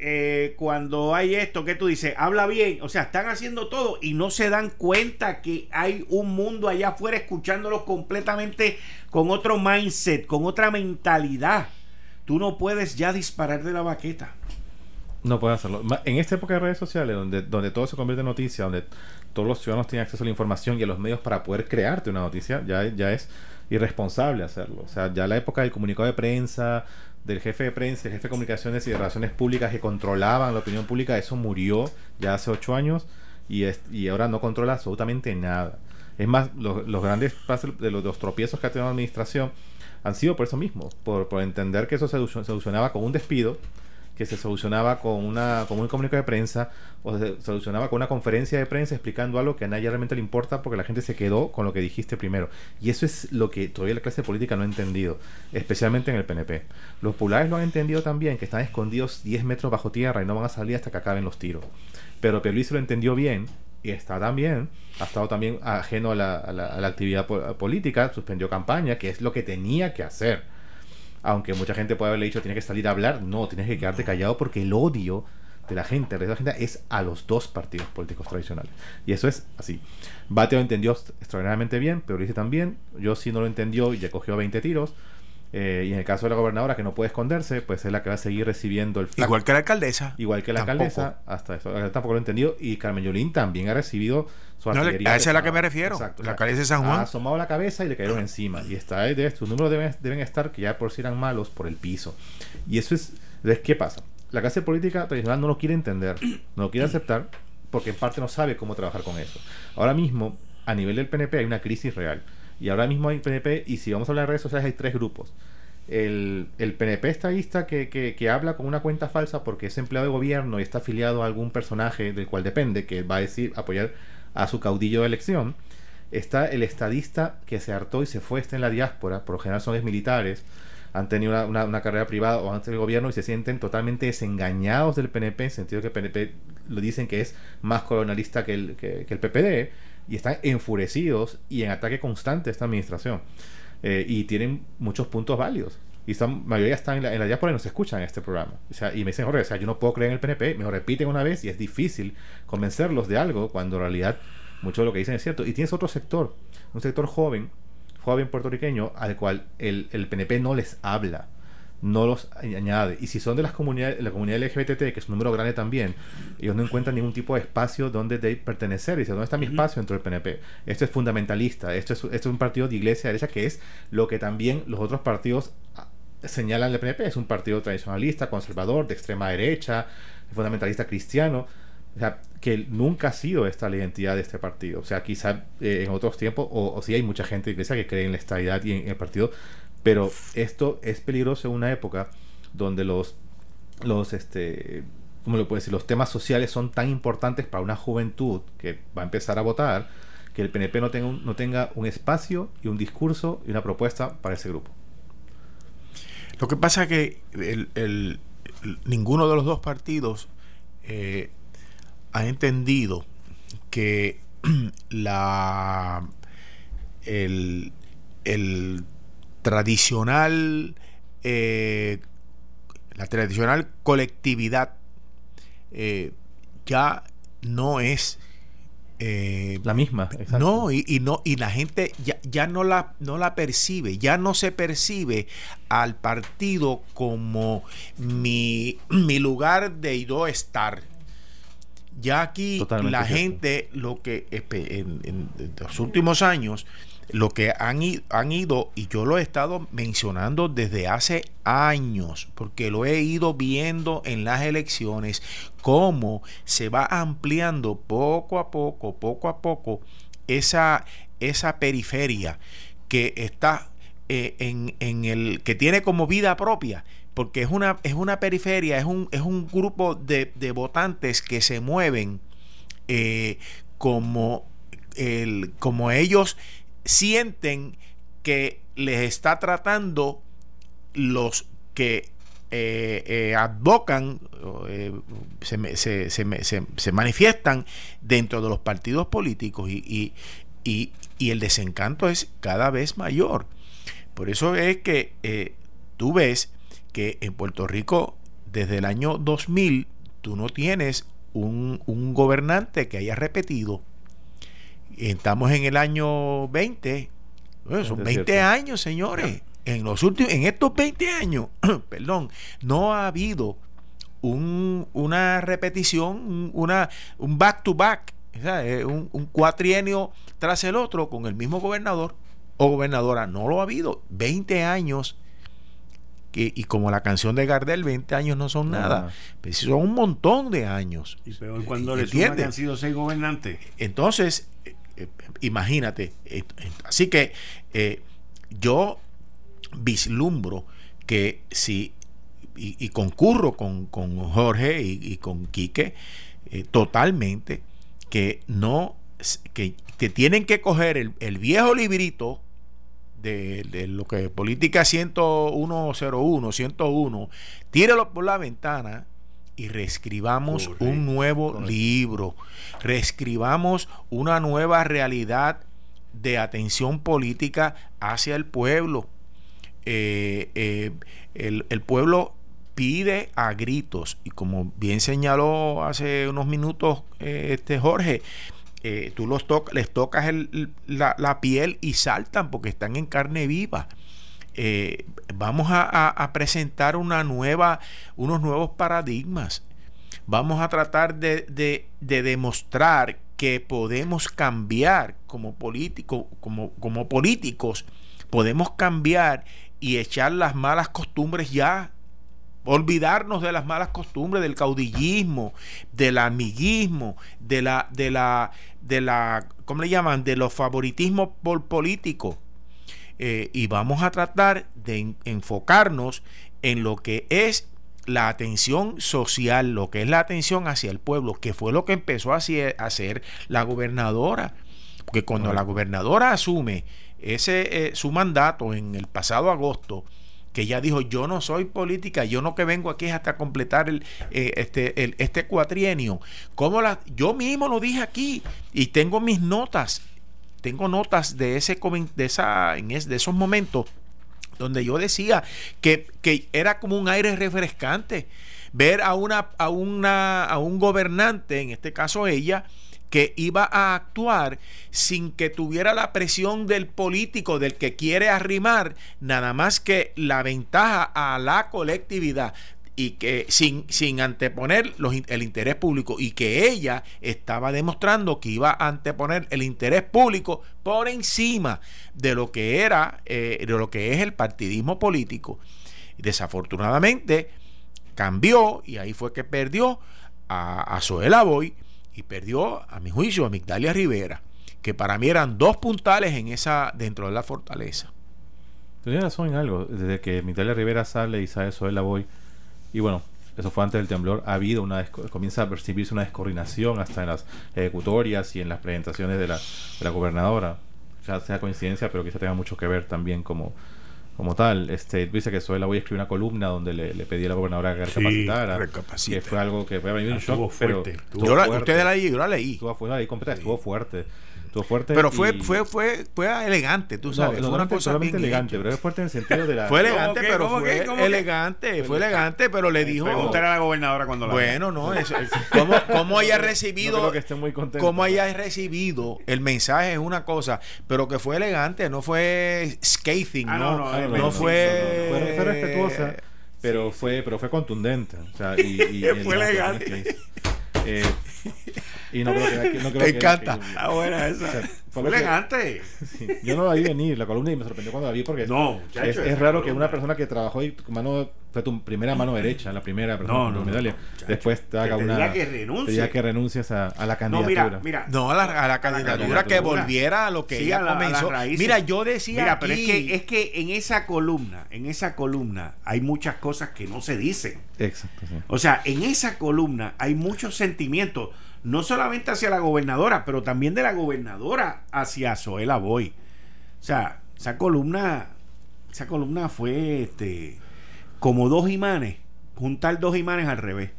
Speaker 2: eh, cuando hay esto que tú dices, habla bien, o sea, están haciendo todo y no se dan cuenta que hay un mundo allá afuera escuchándolos completamente con otro mindset, con otra mentalidad. Tú no puedes ya disparar de la baqueta.
Speaker 6: No puedes hacerlo. En esta época de redes sociales, donde, donde todo se convierte en noticia, donde todos los ciudadanos tienen acceso a la información y a los medios para poder crearte una noticia, ya, ya es irresponsable hacerlo. O sea, ya la época del comunicado de prensa, del jefe de prensa, el jefe de comunicaciones y de relaciones públicas que controlaban la opinión pública, eso murió ya hace ocho años y, y ahora no controla absolutamente nada. Es más, los, los grandes de los, los, tropiezos que ha tenido la administración han sido por eso mismo, por, por entender que eso se solucionaba con un despido que se solucionaba con, una, con un comunicado de prensa o se solucionaba con una conferencia de prensa explicando algo que a nadie realmente le importa porque la gente se quedó con lo que dijiste primero. Y eso es lo que todavía la clase política no ha entendido, especialmente en el PNP. Los populares lo han entendido también, que están escondidos 10 metros bajo tierra y no van a salir hasta que acaben los tiros. Pero se lo entendió bien y está también, ha estado también ajeno a la actividad política, suspendió campaña, que es lo que tenía que hacer aunque mucha gente puede haberle dicho, tiene que salir a hablar, no, tienes que quedarte callado porque el odio de la gente, de la gente es a los dos partidos políticos tradicionales. Y eso es así. Bateo lo entendió extraordinariamente bien, pero dice también, yo sí no lo entendió y ya cogió 20 tiros. Eh, y en el caso de la gobernadora, que no puede esconderse, pues es la que va a seguir recibiendo el
Speaker 5: Igual que la alcaldesa.
Speaker 6: Igual que la alcaldesa, hasta eso. Tampoco lo he entendido. Y Carmen Yolín también ha recibido
Speaker 5: su artillería. a esa es la que me refiero. La alcaldesa de San Juan.
Speaker 6: Ha asomado la cabeza y le cayeron encima. Y está de sus números deben, deben estar, que ya por si eran malos, por el piso. Y eso es. Entonces, ¿qué pasa? La clase política tradicional no lo quiere entender, no lo quiere aceptar, porque en parte no sabe cómo trabajar con eso. Ahora mismo, a nivel del PNP, hay una crisis real y ahora mismo hay PNP, y si vamos a hablar de redes sociales, hay tres grupos. El, el PNP estadista que, que, habla con una cuenta falsa porque es empleado de gobierno y está afiliado a algún personaje del cual depende, que va a decir apoyar a su caudillo de elección. Está el estadista que se hartó y se fue, está en la diáspora, por lo general son militares, han tenido una, una, carrera privada o antes del gobierno y se sienten totalmente desengañados del PNP, en el sentido que el PNP lo dicen que es más colonialista que el, que el PPD y están enfurecidos y en ataque constante a esta administración. Eh, y tienen muchos puntos válidos. Y la mayoría están en la, en la diáspora y nos escuchan en este programa. O sea, y me dicen, Jorge, o sea, yo no puedo creer en el PNP, me lo repiten una vez y es difícil convencerlos de algo cuando en realidad mucho de lo que dicen es cierto. Y tienes otro sector, un sector joven, joven puertorriqueño, al cual el, el PNP no les habla no los añade. Y si son de las comunidades, la comunidad LGBT, que es un número grande también, ellos no encuentran ningún tipo de espacio donde de pertenecer. Dicen, ¿dónde está mi espacio dentro del PNP? Esto es fundamentalista, esto es, esto es un partido de iglesia derecha que es lo que también los otros partidos ah, señalan del PNP. Es un partido tradicionalista, conservador, de extrema derecha, fundamentalista cristiano. O sea, que nunca ha sido esta la identidad de este partido. O sea, quizá eh, en otros tiempos, o, o sí hay mucha gente de iglesia que cree en la estabilidad y en el partido, pero esto es peligroso en una época donde los, los este, ¿cómo lo puedo decir? Los temas sociales son tan importantes para una juventud que va a empezar a votar que el PNP no tenga un, no tenga un espacio y un discurso y una propuesta para ese grupo.
Speaker 5: Lo que pasa es que el, ninguno de los dos partidos eh, ha entendido que <clears throat> la el, tradicional eh, la tradicional colectividad eh, ya no es
Speaker 6: eh, la misma.
Speaker 5: No, y, no, y la gente ya, ya no, la, no la percibe, ya no se percibe al partido como mi, <clears throat> mi lugar de yo estar. Ya aquí la gente, lo que en, en, los últimos años, lo que han, han ido, y yo lo he estado mencionando desde hace años, porque lo he ido viendo en las elecciones, cómo se va ampliando poco a poco, poco a poco, esa, esa periferia que está eh, en, en, el que tiene como vida propia porque es una, es una periferia, es un, es un grupo de, de votantes que se mueven eh, como, el, como ellos sienten que les está tratando los que eh, eh, advocan, eh, se, se, se, se, manifiestan dentro de los partidos políticos y, y, y, el desencanto es cada vez mayor. Por eso es que tú ves que en Puerto Rico desde el año 2000 tú no tienes un, un gobernante que haya repetido Estamos en el año 20. son 20 años, señores. En los últimos, en estos 20 años, <clears throat> perdón, no ha habido un, una repetición, una, un back to back, un, un cuatrienio tras el otro con el mismo gobernador o gobernadora. No lo ha habido. 20 años y como la canción de Gardel, 20 años no son nada. Pues son un montón de años.
Speaker 2: Y peor cuando le que han sido seis gobernantes.
Speaker 5: Entonces, eh, imagínate. Eh, así que eh, yo vislumbro que si, y, concurro con, Jorge y, con Quique totalmente, que no, que, tienen que coger el, viejo librito de, de, lo que política 101, 101, tíralo por la ventana y reescribamos un nuevo libro, reescribamos una nueva realidad de atención política hacia el pueblo. Eh, eh, el, pueblo pide a gritos y como bien señaló hace unos minutos eh, este Jorge, tú los les tocas la, la, piel y saltan porque están en carne viva. Eh, vamos a, presentar una nueva, unos nuevos paradigmas. Vamos a tratar de, demostrar que podemos cambiar como, político, como, como políticos, podemos cambiar y echar las malas costumbres ya olvidarnos de las malas costumbres del caudillismo, del amiguismo, de la de la de la ¿cómo le llaman? de los favoritismos políticos eh, y vamos a tratar de enfocarnos en lo que es la atención social, lo que es la atención hacia el pueblo, que fue lo que empezó a hacer la gobernadora. Porque cuando la gobernadora asume ese eh, su mandato en el pasado agosto, que ella dijo yo no soy política, yo no que vengo aquí hasta completar el, eh, este, el, este cuatrienio. como la, yo mismo lo dije aquí y tengo mis notas tengo notas de ese de esa en de esos momentos donde yo decía que, era como un aire refrescante ver a una a una a un gobernante en este caso ella que iba a actuar sin que tuviera la presión del político, del que quiere arrimar, nada más que la ventaja a la colectividad y que sin, sin anteponer el interés público y que ella estaba demostrando que iba a anteponer el interés público por encima de lo que era eh, de lo que es el partidismo político. Desafortunadamente cambió y ahí fue que perdió a, a Zoela Boy y perdió a mi juicio a Migdalia Rivera que para mí eran dos puntales en esa dentro de la fortaleza.
Speaker 6: Tienes razón en algo. Desde que Migdalia Rivera sale y sale Zoela Boy y bueno, eso fue antes del temblor, ha habido una comienza a percibirse una descoordinación hasta en las ejecutorias y en las presentaciones de la, de la gobernadora. Ya sea coincidencia, pero quizá tenga mucho que ver también como, como tal. Este, dice que la voy a escribir una columna donde le, le pedí a la gobernadora que recapacitara. que fue algo que fue un shock, pero
Speaker 5: yo la, Usted la leí, yo la leí.
Speaker 6: Estuvo, fuerte, estuvo fuerte. Estuvo fuerte.
Speaker 5: Pero fue, fue, fue, fue elegante, tú sabes.
Speaker 6: No,
Speaker 5: fue
Speaker 6: una cosa solamente elegante, pero es fuerte en el sentido de la.
Speaker 5: fue <laughs> elegante, pero fue elegante, fue elegante, pero le dijo.
Speaker 2: Preguntar a la gobernadora cuando
Speaker 5: la. Bueno, no, <laughs> eso, ¿cómo, cómo haya recibido. que esté muy contento. Cómo haya recibido el mensaje es una cosa, pero que fue elegante, no fue scathing, ah, no, no, no, fue.
Speaker 6: Fue respetuosa pero fue pero fue contundente o sea y, y <laughs>
Speaker 5: fue elegante
Speaker 6: eh, <laughs> y no creo que. No creo
Speaker 5: Te encanta. ah, buena esa. fue elegante.
Speaker 6: yo no la vi venir la columna y me sorprendió cuando la vi porque
Speaker 5: no,
Speaker 6: es, es, raro que una persona que trabajó y mano fue tu primera mano derecha, la primera persona no, no, medalla. Después te haga una.
Speaker 5: que renuncie.
Speaker 6: Te que renuncies a, a, la candidatura.
Speaker 5: No, mira, mira. No, a la, a la candidatura, que volviera a lo que ella comenzó. Mira, yo decía. Mira, pero es que, es que en esa columna, en esa columna, hay muchas cosas que no se dicen.
Speaker 6: Exacto. Sí.
Speaker 5: O sea, en esa columna hay muchos sentimientos no solamente hacia la gobernadora, pero también de la gobernadora hacia Zoela Boy. O sea, esa columna, esa columna fue este como dos imanes, juntar dos imanes al revés.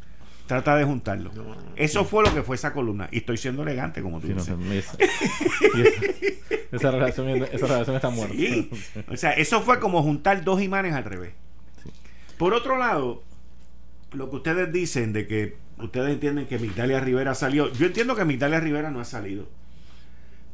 Speaker 5: Trata de juntarlo. Eso fue lo que fue esa columna. Y estoy siendo elegante, como tú dices.
Speaker 6: esa, relación, esa relación está muerta.
Speaker 5: O sea, eso fue como juntar dos imanes al revés. Por otro lado, lo que ustedes dicen de que ustedes entienden que Migdalia Rivera salió. Yo entiendo que Migdalia Rivera no ha salido.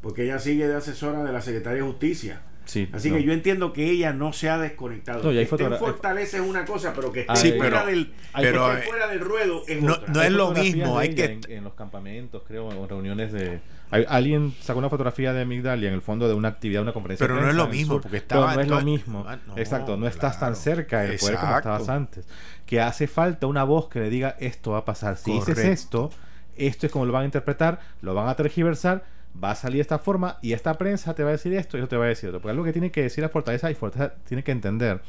Speaker 5: Porque ella sigue de asesora de la Secretaría de Justicia.
Speaker 6: Sí,
Speaker 5: Así que yo entiendo que ella no se ha desconectado.
Speaker 6: No,
Speaker 5: que
Speaker 6: esté
Speaker 5: fortalece una cosa, pero que esté fuera, del, pero, fuera del ruedo es
Speaker 6: no, no es lo mismo. Hay que en, los campamentos, creo, en reuniones de alguien sacó una fotografía de Migdalia en el fondo de una actividad, una conferencia.
Speaker 5: Pero no es lo mismo, porque
Speaker 6: estaba. no es lo mismo. Ah, Exacto, no estás tan cerca del poder como estabas antes. Que hace falta una voz que le diga esto va a pasar. Si dices esto, esto es como lo van a interpretar, lo van a tergiversar, va a salir de esta forma y esta prensa te va a decir esto y eso te va a decir otro. Porque algo que tiene que decir la Fortaleza y Fortaleza tiene que entender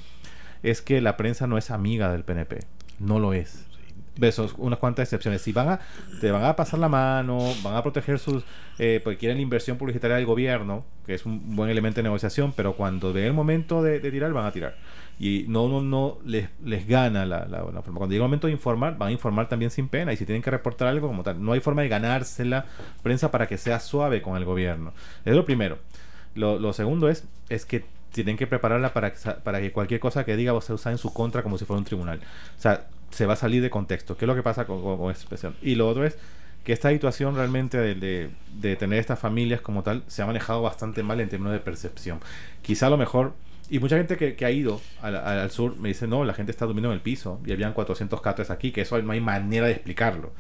Speaker 6: es que la prensa no es amiga del PNP. No lo es besos, unas cuantas excepciones. Si van a, te van a pasar la mano, van a proteger sus, eh, porque quieren la inversión publicitaria del gobierno, que es un buen elemento de negociación, pero cuando ve el momento de, tirar, van a tirar. Y no, no, no les, les gana la, la, forma. Cuando llega el momento de informar, van a informar también sin pena. Y si tienen que reportar algo como tal, no hay forma de ganarse la prensa para que sea suave con el gobierno. Es lo primero. Lo, lo segundo es, es que tienen que prepararla para, para que cualquier cosa que diga se usa en su contra como si fuera un tribunal. O sea, se va a salir de contexto. ¿Qué es lo que pasa con, esta expresión? Y lo otro es que esta situación realmente de, de, tener estas familias como tal se ha manejado bastante mal en términos de percepción. Quizá a lo mejor, y mucha gente que, ha ido al, sur me dice, no, la gente está durmiendo en el piso y habían 400 catres aquí, que eso no hay manera de explicarlo.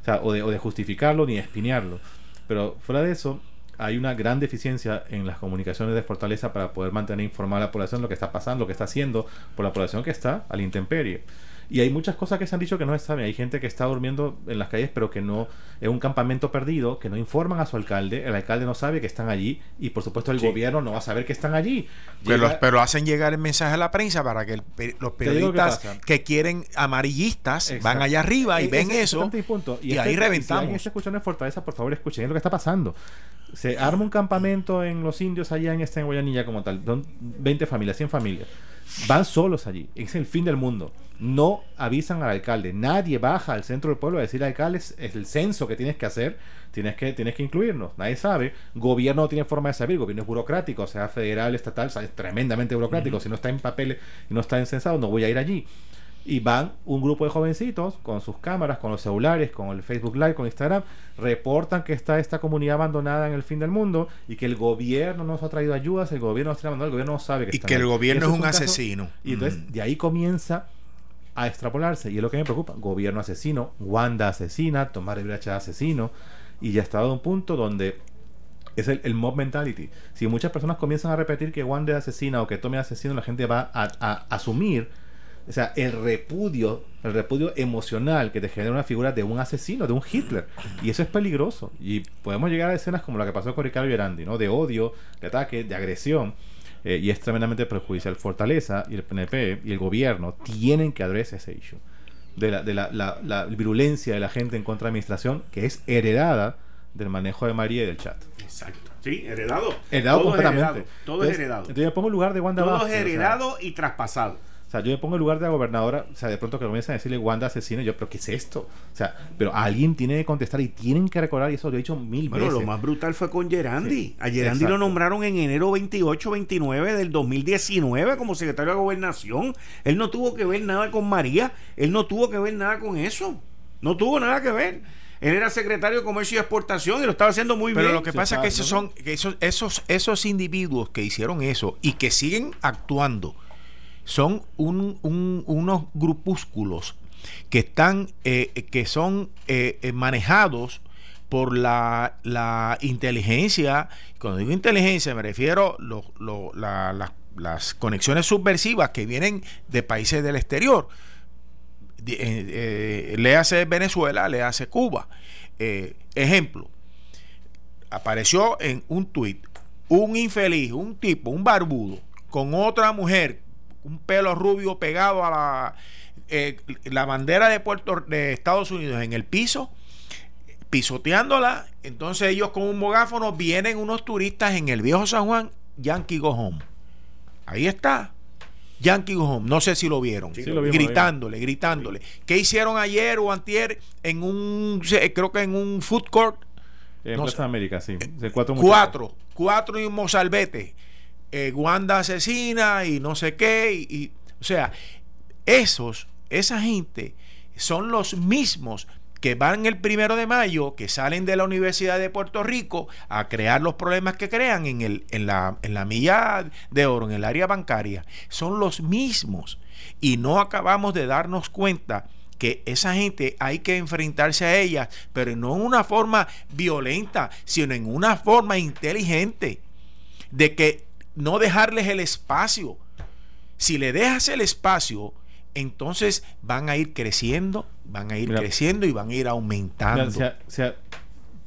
Speaker 6: O sea, o de, o de justificarlo ni de espinearlo. Pero fuera de eso, hay una gran deficiencia en las comunicaciones de Fortaleza para poder mantener informada a la población lo que está pasando, lo que está haciendo por la población que está al intemperie. Y hay muchas cosas que se han dicho que no se saben. Hay gente que está durmiendo en las calles, pero que no es un campamento perdido, que no informan a su alcalde. El alcalde no sabe que están allí y, por supuesto, el gobierno no va a saber que están allí.
Speaker 5: pero, hacen llegar el mensaje a la prensa para que los periodistas que, quieren amarillistas van allá arriba y ven eso. Y, ahí reventamos. Si alguien
Speaker 6: en Fortaleza, por favor, escuchen lo que está pasando. Se arma un campamento en los indios allá en esta en Guayanilla como tal. Son 20 familias, 100 familias. Van solos allí. Es el fin del mundo no avisan al alcalde. Nadie baja al centro del pueblo a decir al alcalde es el censo que tienes que hacer, tienes que, tienes que incluirnos. Nadie sabe. Gobierno no tiene forma de saber, gobierno es burocrático, sea federal, estatal, es tremendamente burocrático. Si no está en papel y no está encensado, no voy a ir allí. Y van un grupo de jovencitos con sus cámaras, con los celulares, con el Facebook Live, con Instagram, reportan que está esta comunidad abandonada en el fin del mundo y que el gobierno nos ha traído ayudas, el gobierno nos ha el gobierno no sabe que
Speaker 5: Y que el gobierno es un, asesino.
Speaker 6: Y entonces de ahí comienza a extrapolarse. Y es lo que me preocupa. Gobierno asesino, Wanda asesina, Tomás Rivera asesino. Y ya está a un punto donde es el, mob mentality. Si muchas personas comienzan a repetir que Wanda es asesina o que Tommy es asesino, la gente va a, asumir o sea, el repudio, el repudio emocional que te genera una figura de un asesino, de un Hitler. Y eso es peligroso. Y podemos llegar a escenas como la que pasó con Ricardo Gerandi, ¿no? De odio, de ataque, de agresión. Eh, y es tremendamente perjudicial. Fortaleza y el PNP y el gobierno tienen que adresar ese issue de, la, de la, la, virulencia de la gente en contra de la administración que es heredada del manejo de María y del chat.
Speaker 5: Exacto.
Speaker 2: Sí, heredado.
Speaker 6: Heredado
Speaker 2: todo
Speaker 6: completamente.
Speaker 2: Es heredado, todo es heredado.
Speaker 6: Entonces yo pongo el lugar de Wanda
Speaker 2: todo
Speaker 6: Vázquez,
Speaker 2: es
Speaker 6: o sea,
Speaker 2: heredado y traspasado.
Speaker 6: O sea, yo me pongo el lugar de la gobernadora, o sea, de pronto que comienzan a decirle Wanda asesina, yo, pero ¿qué es esto? O sea, pero alguien tiene que contestar y tienen que recordar, y eso lo he dicho mil
Speaker 2: Bueno,
Speaker 6: veces.
Speaker 2: lo más brutal fue con Gerandi.
Speaker 6: Sí,
Speaker 2: a Gerandi
Speaker 6: exacto.
Speaker 2: lo nombraron en enero 28-29 del 2019 como secretario de gobernación. Él no tuvo que ver nada con María. Él no tuvo que ver nada con eso. No tuvo nada que ver. Él era secretario de Comercio y Exportación y lo estaba haciendo muy
Speaker 5: Pero
Speaker 2: bien.
Speaker 5: lo que
Speaker 6: Sí,
Speaker 5: pasa es que esos son que esos, esos, esos individuos que hicieron eso y que siguen actuando son un- un- unos grupúsculos que están eh, que son eh, eh, manejados por la, la inteligencia cuando digo inteligencia me refiero lo- lo- la- la- las conexiones subversivas que vienen de países del exterior eh, léase Venezuela, léase Cuba. Eh, ejemplo, apareció en un tuit un infeliz, un tipo, un barbudo, con otra mujer, un pelo rubio pegado a la, eh, la bandera de Puerto de Estados Unidos en el piso, pisoteándola. Entonces ellos con un megáfono vienen unos turistas en el viejo San Juan, Yankee Go Home. Ahí está. Yankee Go Home. No sé si lo vieron.
Speaker 6: Sí, lo vimos,
Speaker 5: gritándole, gritándole. ¿Qué hicieron ayer o antier en un, creo que en un food court?
Speaker 6: En
Speaker 5: no
Speaker 6: Plaza. América, sí. De cuatro, muchachos.
Speaker 5: Cuatro. Cuatro y un mozalbete. Eh, Wanda asesina y no sé qué. Y, o sea, esos, esa gente son los mismos que van el primero de mayo, que salen de la Universidad de Puerto Rico a crear los problemas que crean en, el, en, la, en la milla de oro, en el área bancaria. Son los mismos. Y no acabamos de darnos cuenta que esa gente hay que enfrentarse a ella, pero no en una forma violenta, sino en una forma inteligente, de que no dejarles el espacio. Si le dejas el espacio, entonces van a ir creciendo, van a ir
Speaker 6: Mira.
Speaker 5: creciendo y van a ir aumentando.
Speaker 6: Mira, o sea, o sea,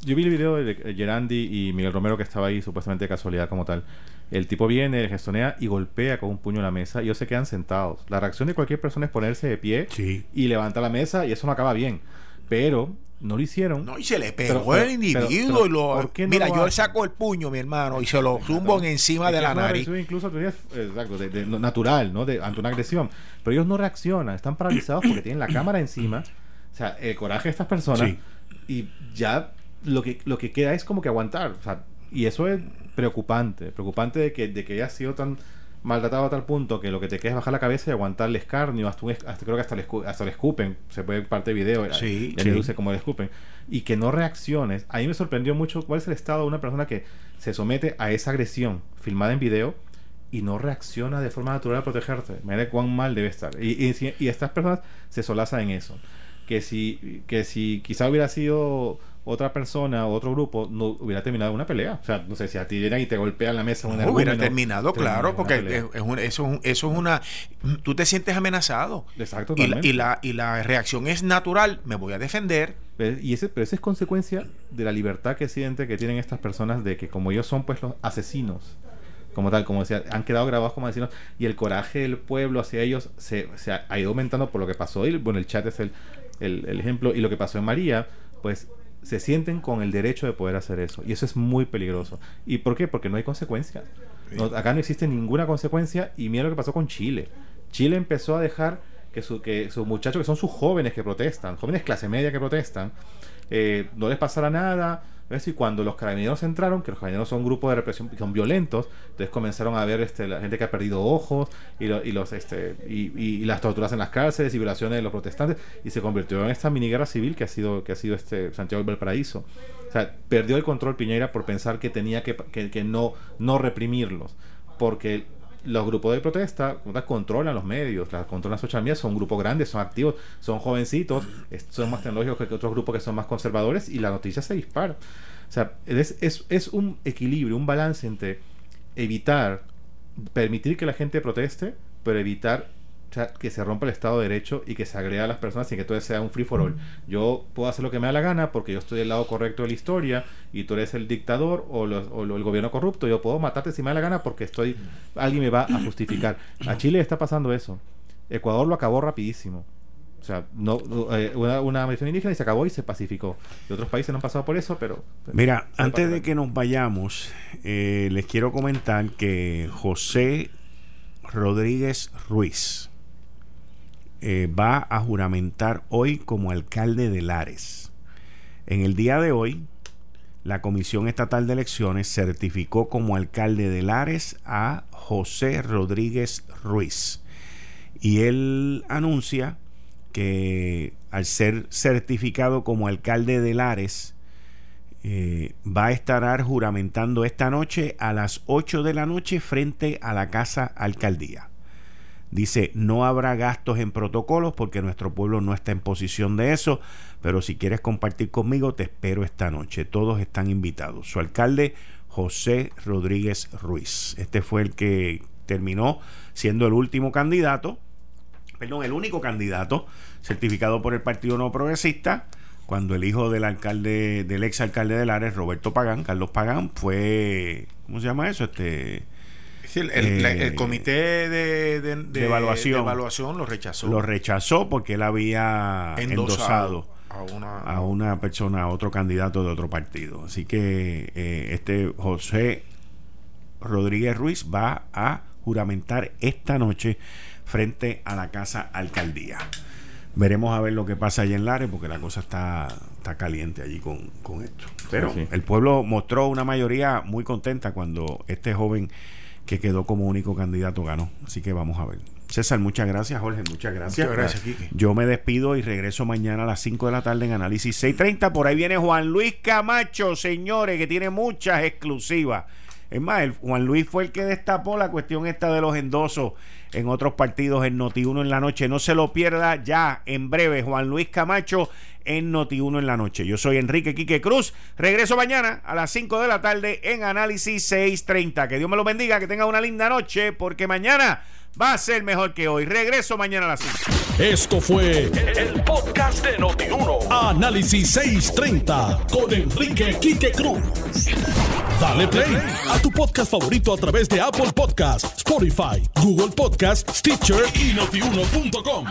Speaker 6: yo vi el video de Gerandi y Miguel Romero que estaba ahí supuestamente de casualidad como tal. El tipo viene, gestonea y golpea con un puño en la mesa y ellos se quedan sentados. La reacción de cualquier persona es ponerse de pie
Speaker 2: Sí.
Speaker 6: y levantar la mesa y eso no acaba bien. Pero no lo hicieron.
Speaker 5: No, y se le pegó
Speaker 6: Pero-
Speaker 5: el individuo
Speaker 6: pero-
Speaker 5: y lo.
Speaker 6: ¿por qué no
Speaker 5: mira,
Speaker 6: lo
Speaker 5: yo saco el puño, mi hermano, y se lo zumbo en encima de la nariz.
Speaker 6: incluso exacto, de- de- natural, ¿no? De, ante una agresión. Pero ellos no reaccionan, están paralizados porque tienen la cámara encima. O sea, el coraje de estas personas.
Speaker 2: Sí.
Speaker 6: Y ya lo que, lo que queda es como que aguantar. O sea, y eso es preocupante. Preocupante de que, de que haya sido tan maltratado a tal punto que lo que te queda es bajar la cabeza y aguantar el escarnio. Hasta, un hasta creo que hasta le, hasta le escupen. Se puede ver parte de video.
Speaker 5: Sí,
Speaker 6: ya
Speaker 5: sí.
Speaker 6: como le escupen. Y que no reacciones. A mí me sorprendió mucho cuál es el estado de una persona que se somete a esa agresión filmada en video y no reacciona de forma natural a protegerte. Mira cuán mal debe estar. Y, y, y estas personas se solazan en eso. Que si, que si quizá hubiera sido otra persona o otro grupo, no hubiera terminado una pelea. O sea, no sé, si a ti llegan y te golpean la mesa un
Speaker 5: No, hubiera
Speaker 6: energúmeno,
Speaker 5: terminado, claro,
Speaker 6: una
Speaker 5: porque es, es un- eso, es un- eso es una... Tú te sientes amenazado.
Speaker 6: Exacto,
Speaker 5: Y la, y, la, y la reacción es natural, me voy a defender.
Speaker 6: Y ese, pero esa es consecuencia de la libertad que siente que tienen estas personas de que como ellos son pues los asesinos, como tal, como decía, han quedado grabados como asesinos y el coraje del pueblo hacia ellos se, se ha, ha ido aumentando por lo que pasó. Y bueno, el chat es el, el, el ejemplo y lo que pasó en María, pues se sienten con el derecho de poder hacer eso. Y eso es muy peligroso. ¿Y por qué? Porque no hay consecuencias. No- acá no existe ninguna consecuencia y mira lo que pasó con Chile. Chile empezó a dejar que, su, que sus muchachos, que son sus jóvenes que protestan, jóvenes clase media que protestan, eh, no les pasara nada. ¿Ves? Y cuando los carabineros entraron, que los carabineros son un grupo de represión, son violentos, entonces comenzaron a ver este, la gente que ha perdido ojos y, lo- y los, este, y, y- las torturas en las cárceles y violaciones de los protestantes y se convirtió en esta mini guerra civil que ha sido, que ha sido este Santiago del Valparaíso. O sea, perdió el control Piñera por pensar que tenía que, que, que no, no reprimirlos, porque los grupos de protesta controlan los medios, las controlan social media, son grupos grandes, son activos, son jovencitos, son más tecnológicos que otros grupos que son más conservadores y la noticia se dispara. O sea, es, es, un equilibrio, un balance entre evitar, permitir que la gente proteste, pero evitar sea, que se rompa el Estado de Derecho y que se agrega a las personas y que todo sea un free for all. Yo puedo hacer lo que me da la gana porque yo estoy del lado correcto de la historia y tú eres el dictador o, los- o lo- el gobierno corrupto. Yo puedo matarte si me da la gana porque estoy alguien me va a justificar. A Chile está pasando eso. Ecuador lo acabó rapidísimo. O sea, no, eh, una, una indígena y se acabó y se pacificó. Y otros países no han pasado por eso, pero...
Speaker 2: Mira, antes de que nos vayamos, eh, les quiero comentar que José Rodríguez Ruiz eh, va a juramentar hoy como alcalde de Lares. En el día de hoy, la Comisión Estatal de Elecciones certificó como alcalde de Lares a José Rodríguez Ruiz. Y él anuncia que al ser certificado como alcalde de Lares, eh, va a estar juramentando esta noche a las 8 de la noche frente a la Casa Alcaldía. Dice, no habrá gastos en protocolos porque nuestro pueblo no está en posición de eso, pero si quieres compartir conmigo, te espero esta noche. Todos están invitados. Su alcalde, José Rodríguez Ruiz. Este fue el que terminó siendo el último candidato perdón, el único candidato certificado por el Partido No Progresista cuando el hijo del alcalde, del ex alcalde de Lares, Roberto Pagán, Carlos Pagán, fue, ¿cómo se llama eso? Este
Speaker 5: el, eh, comité de,
Speaker 2: evaluación,
Speaker 5: evaluación, lo rechazó.
Speaker 2: Lo rechazó porque él había endosado, a, una, a una persona, a otro candidato de otro partido. Así que eh, este José Rodríguez Ruiz va a juramentar esta noche frente a la Casa Alcaldía. Veremos a ver lo que pasa allí en Lares, porque la cosa está, está caliente allí con, esto. Pero el pueblo mostró una mayoría muy contenta cuando este joven que quedó como único candidato ganó. Así que vamos a ver. César, muchas gracias, Jorge, muchas gracias.
Speaker 5: Muchas gracias, Kiki.
Speaker 2: Yo me despido y regreso mañana a las 5 de la tarde en Análisis 630. Por ahí viene Juan Luis Camacho, señores, que tiene muchas exclusivas. Es más, el Juan Luis fue el que destapó la cuestión esta de los endosos en otros partidos en Noti1 en la noche. No se lo pierda ya en breve Juan Luis Camacho en Noti1 en la noche. Yo soy Enrique Quique Cruz. Regreso mañana a las 5 de la tarde en Análisis 630. Que Dios me lo bendiga, que tenga una linda noche, porque mañana va a ser mejor que hoy. Regreso mañana a las 5.
Speaker 1: Esto fue el, podcast de Noti1. Análisis 630 con Enrique Quique Cruz. Dale play a tu podcast favorito a través de Apple Podcasts, Spotify, Google Podcasts, Stitcher y notiuno.com.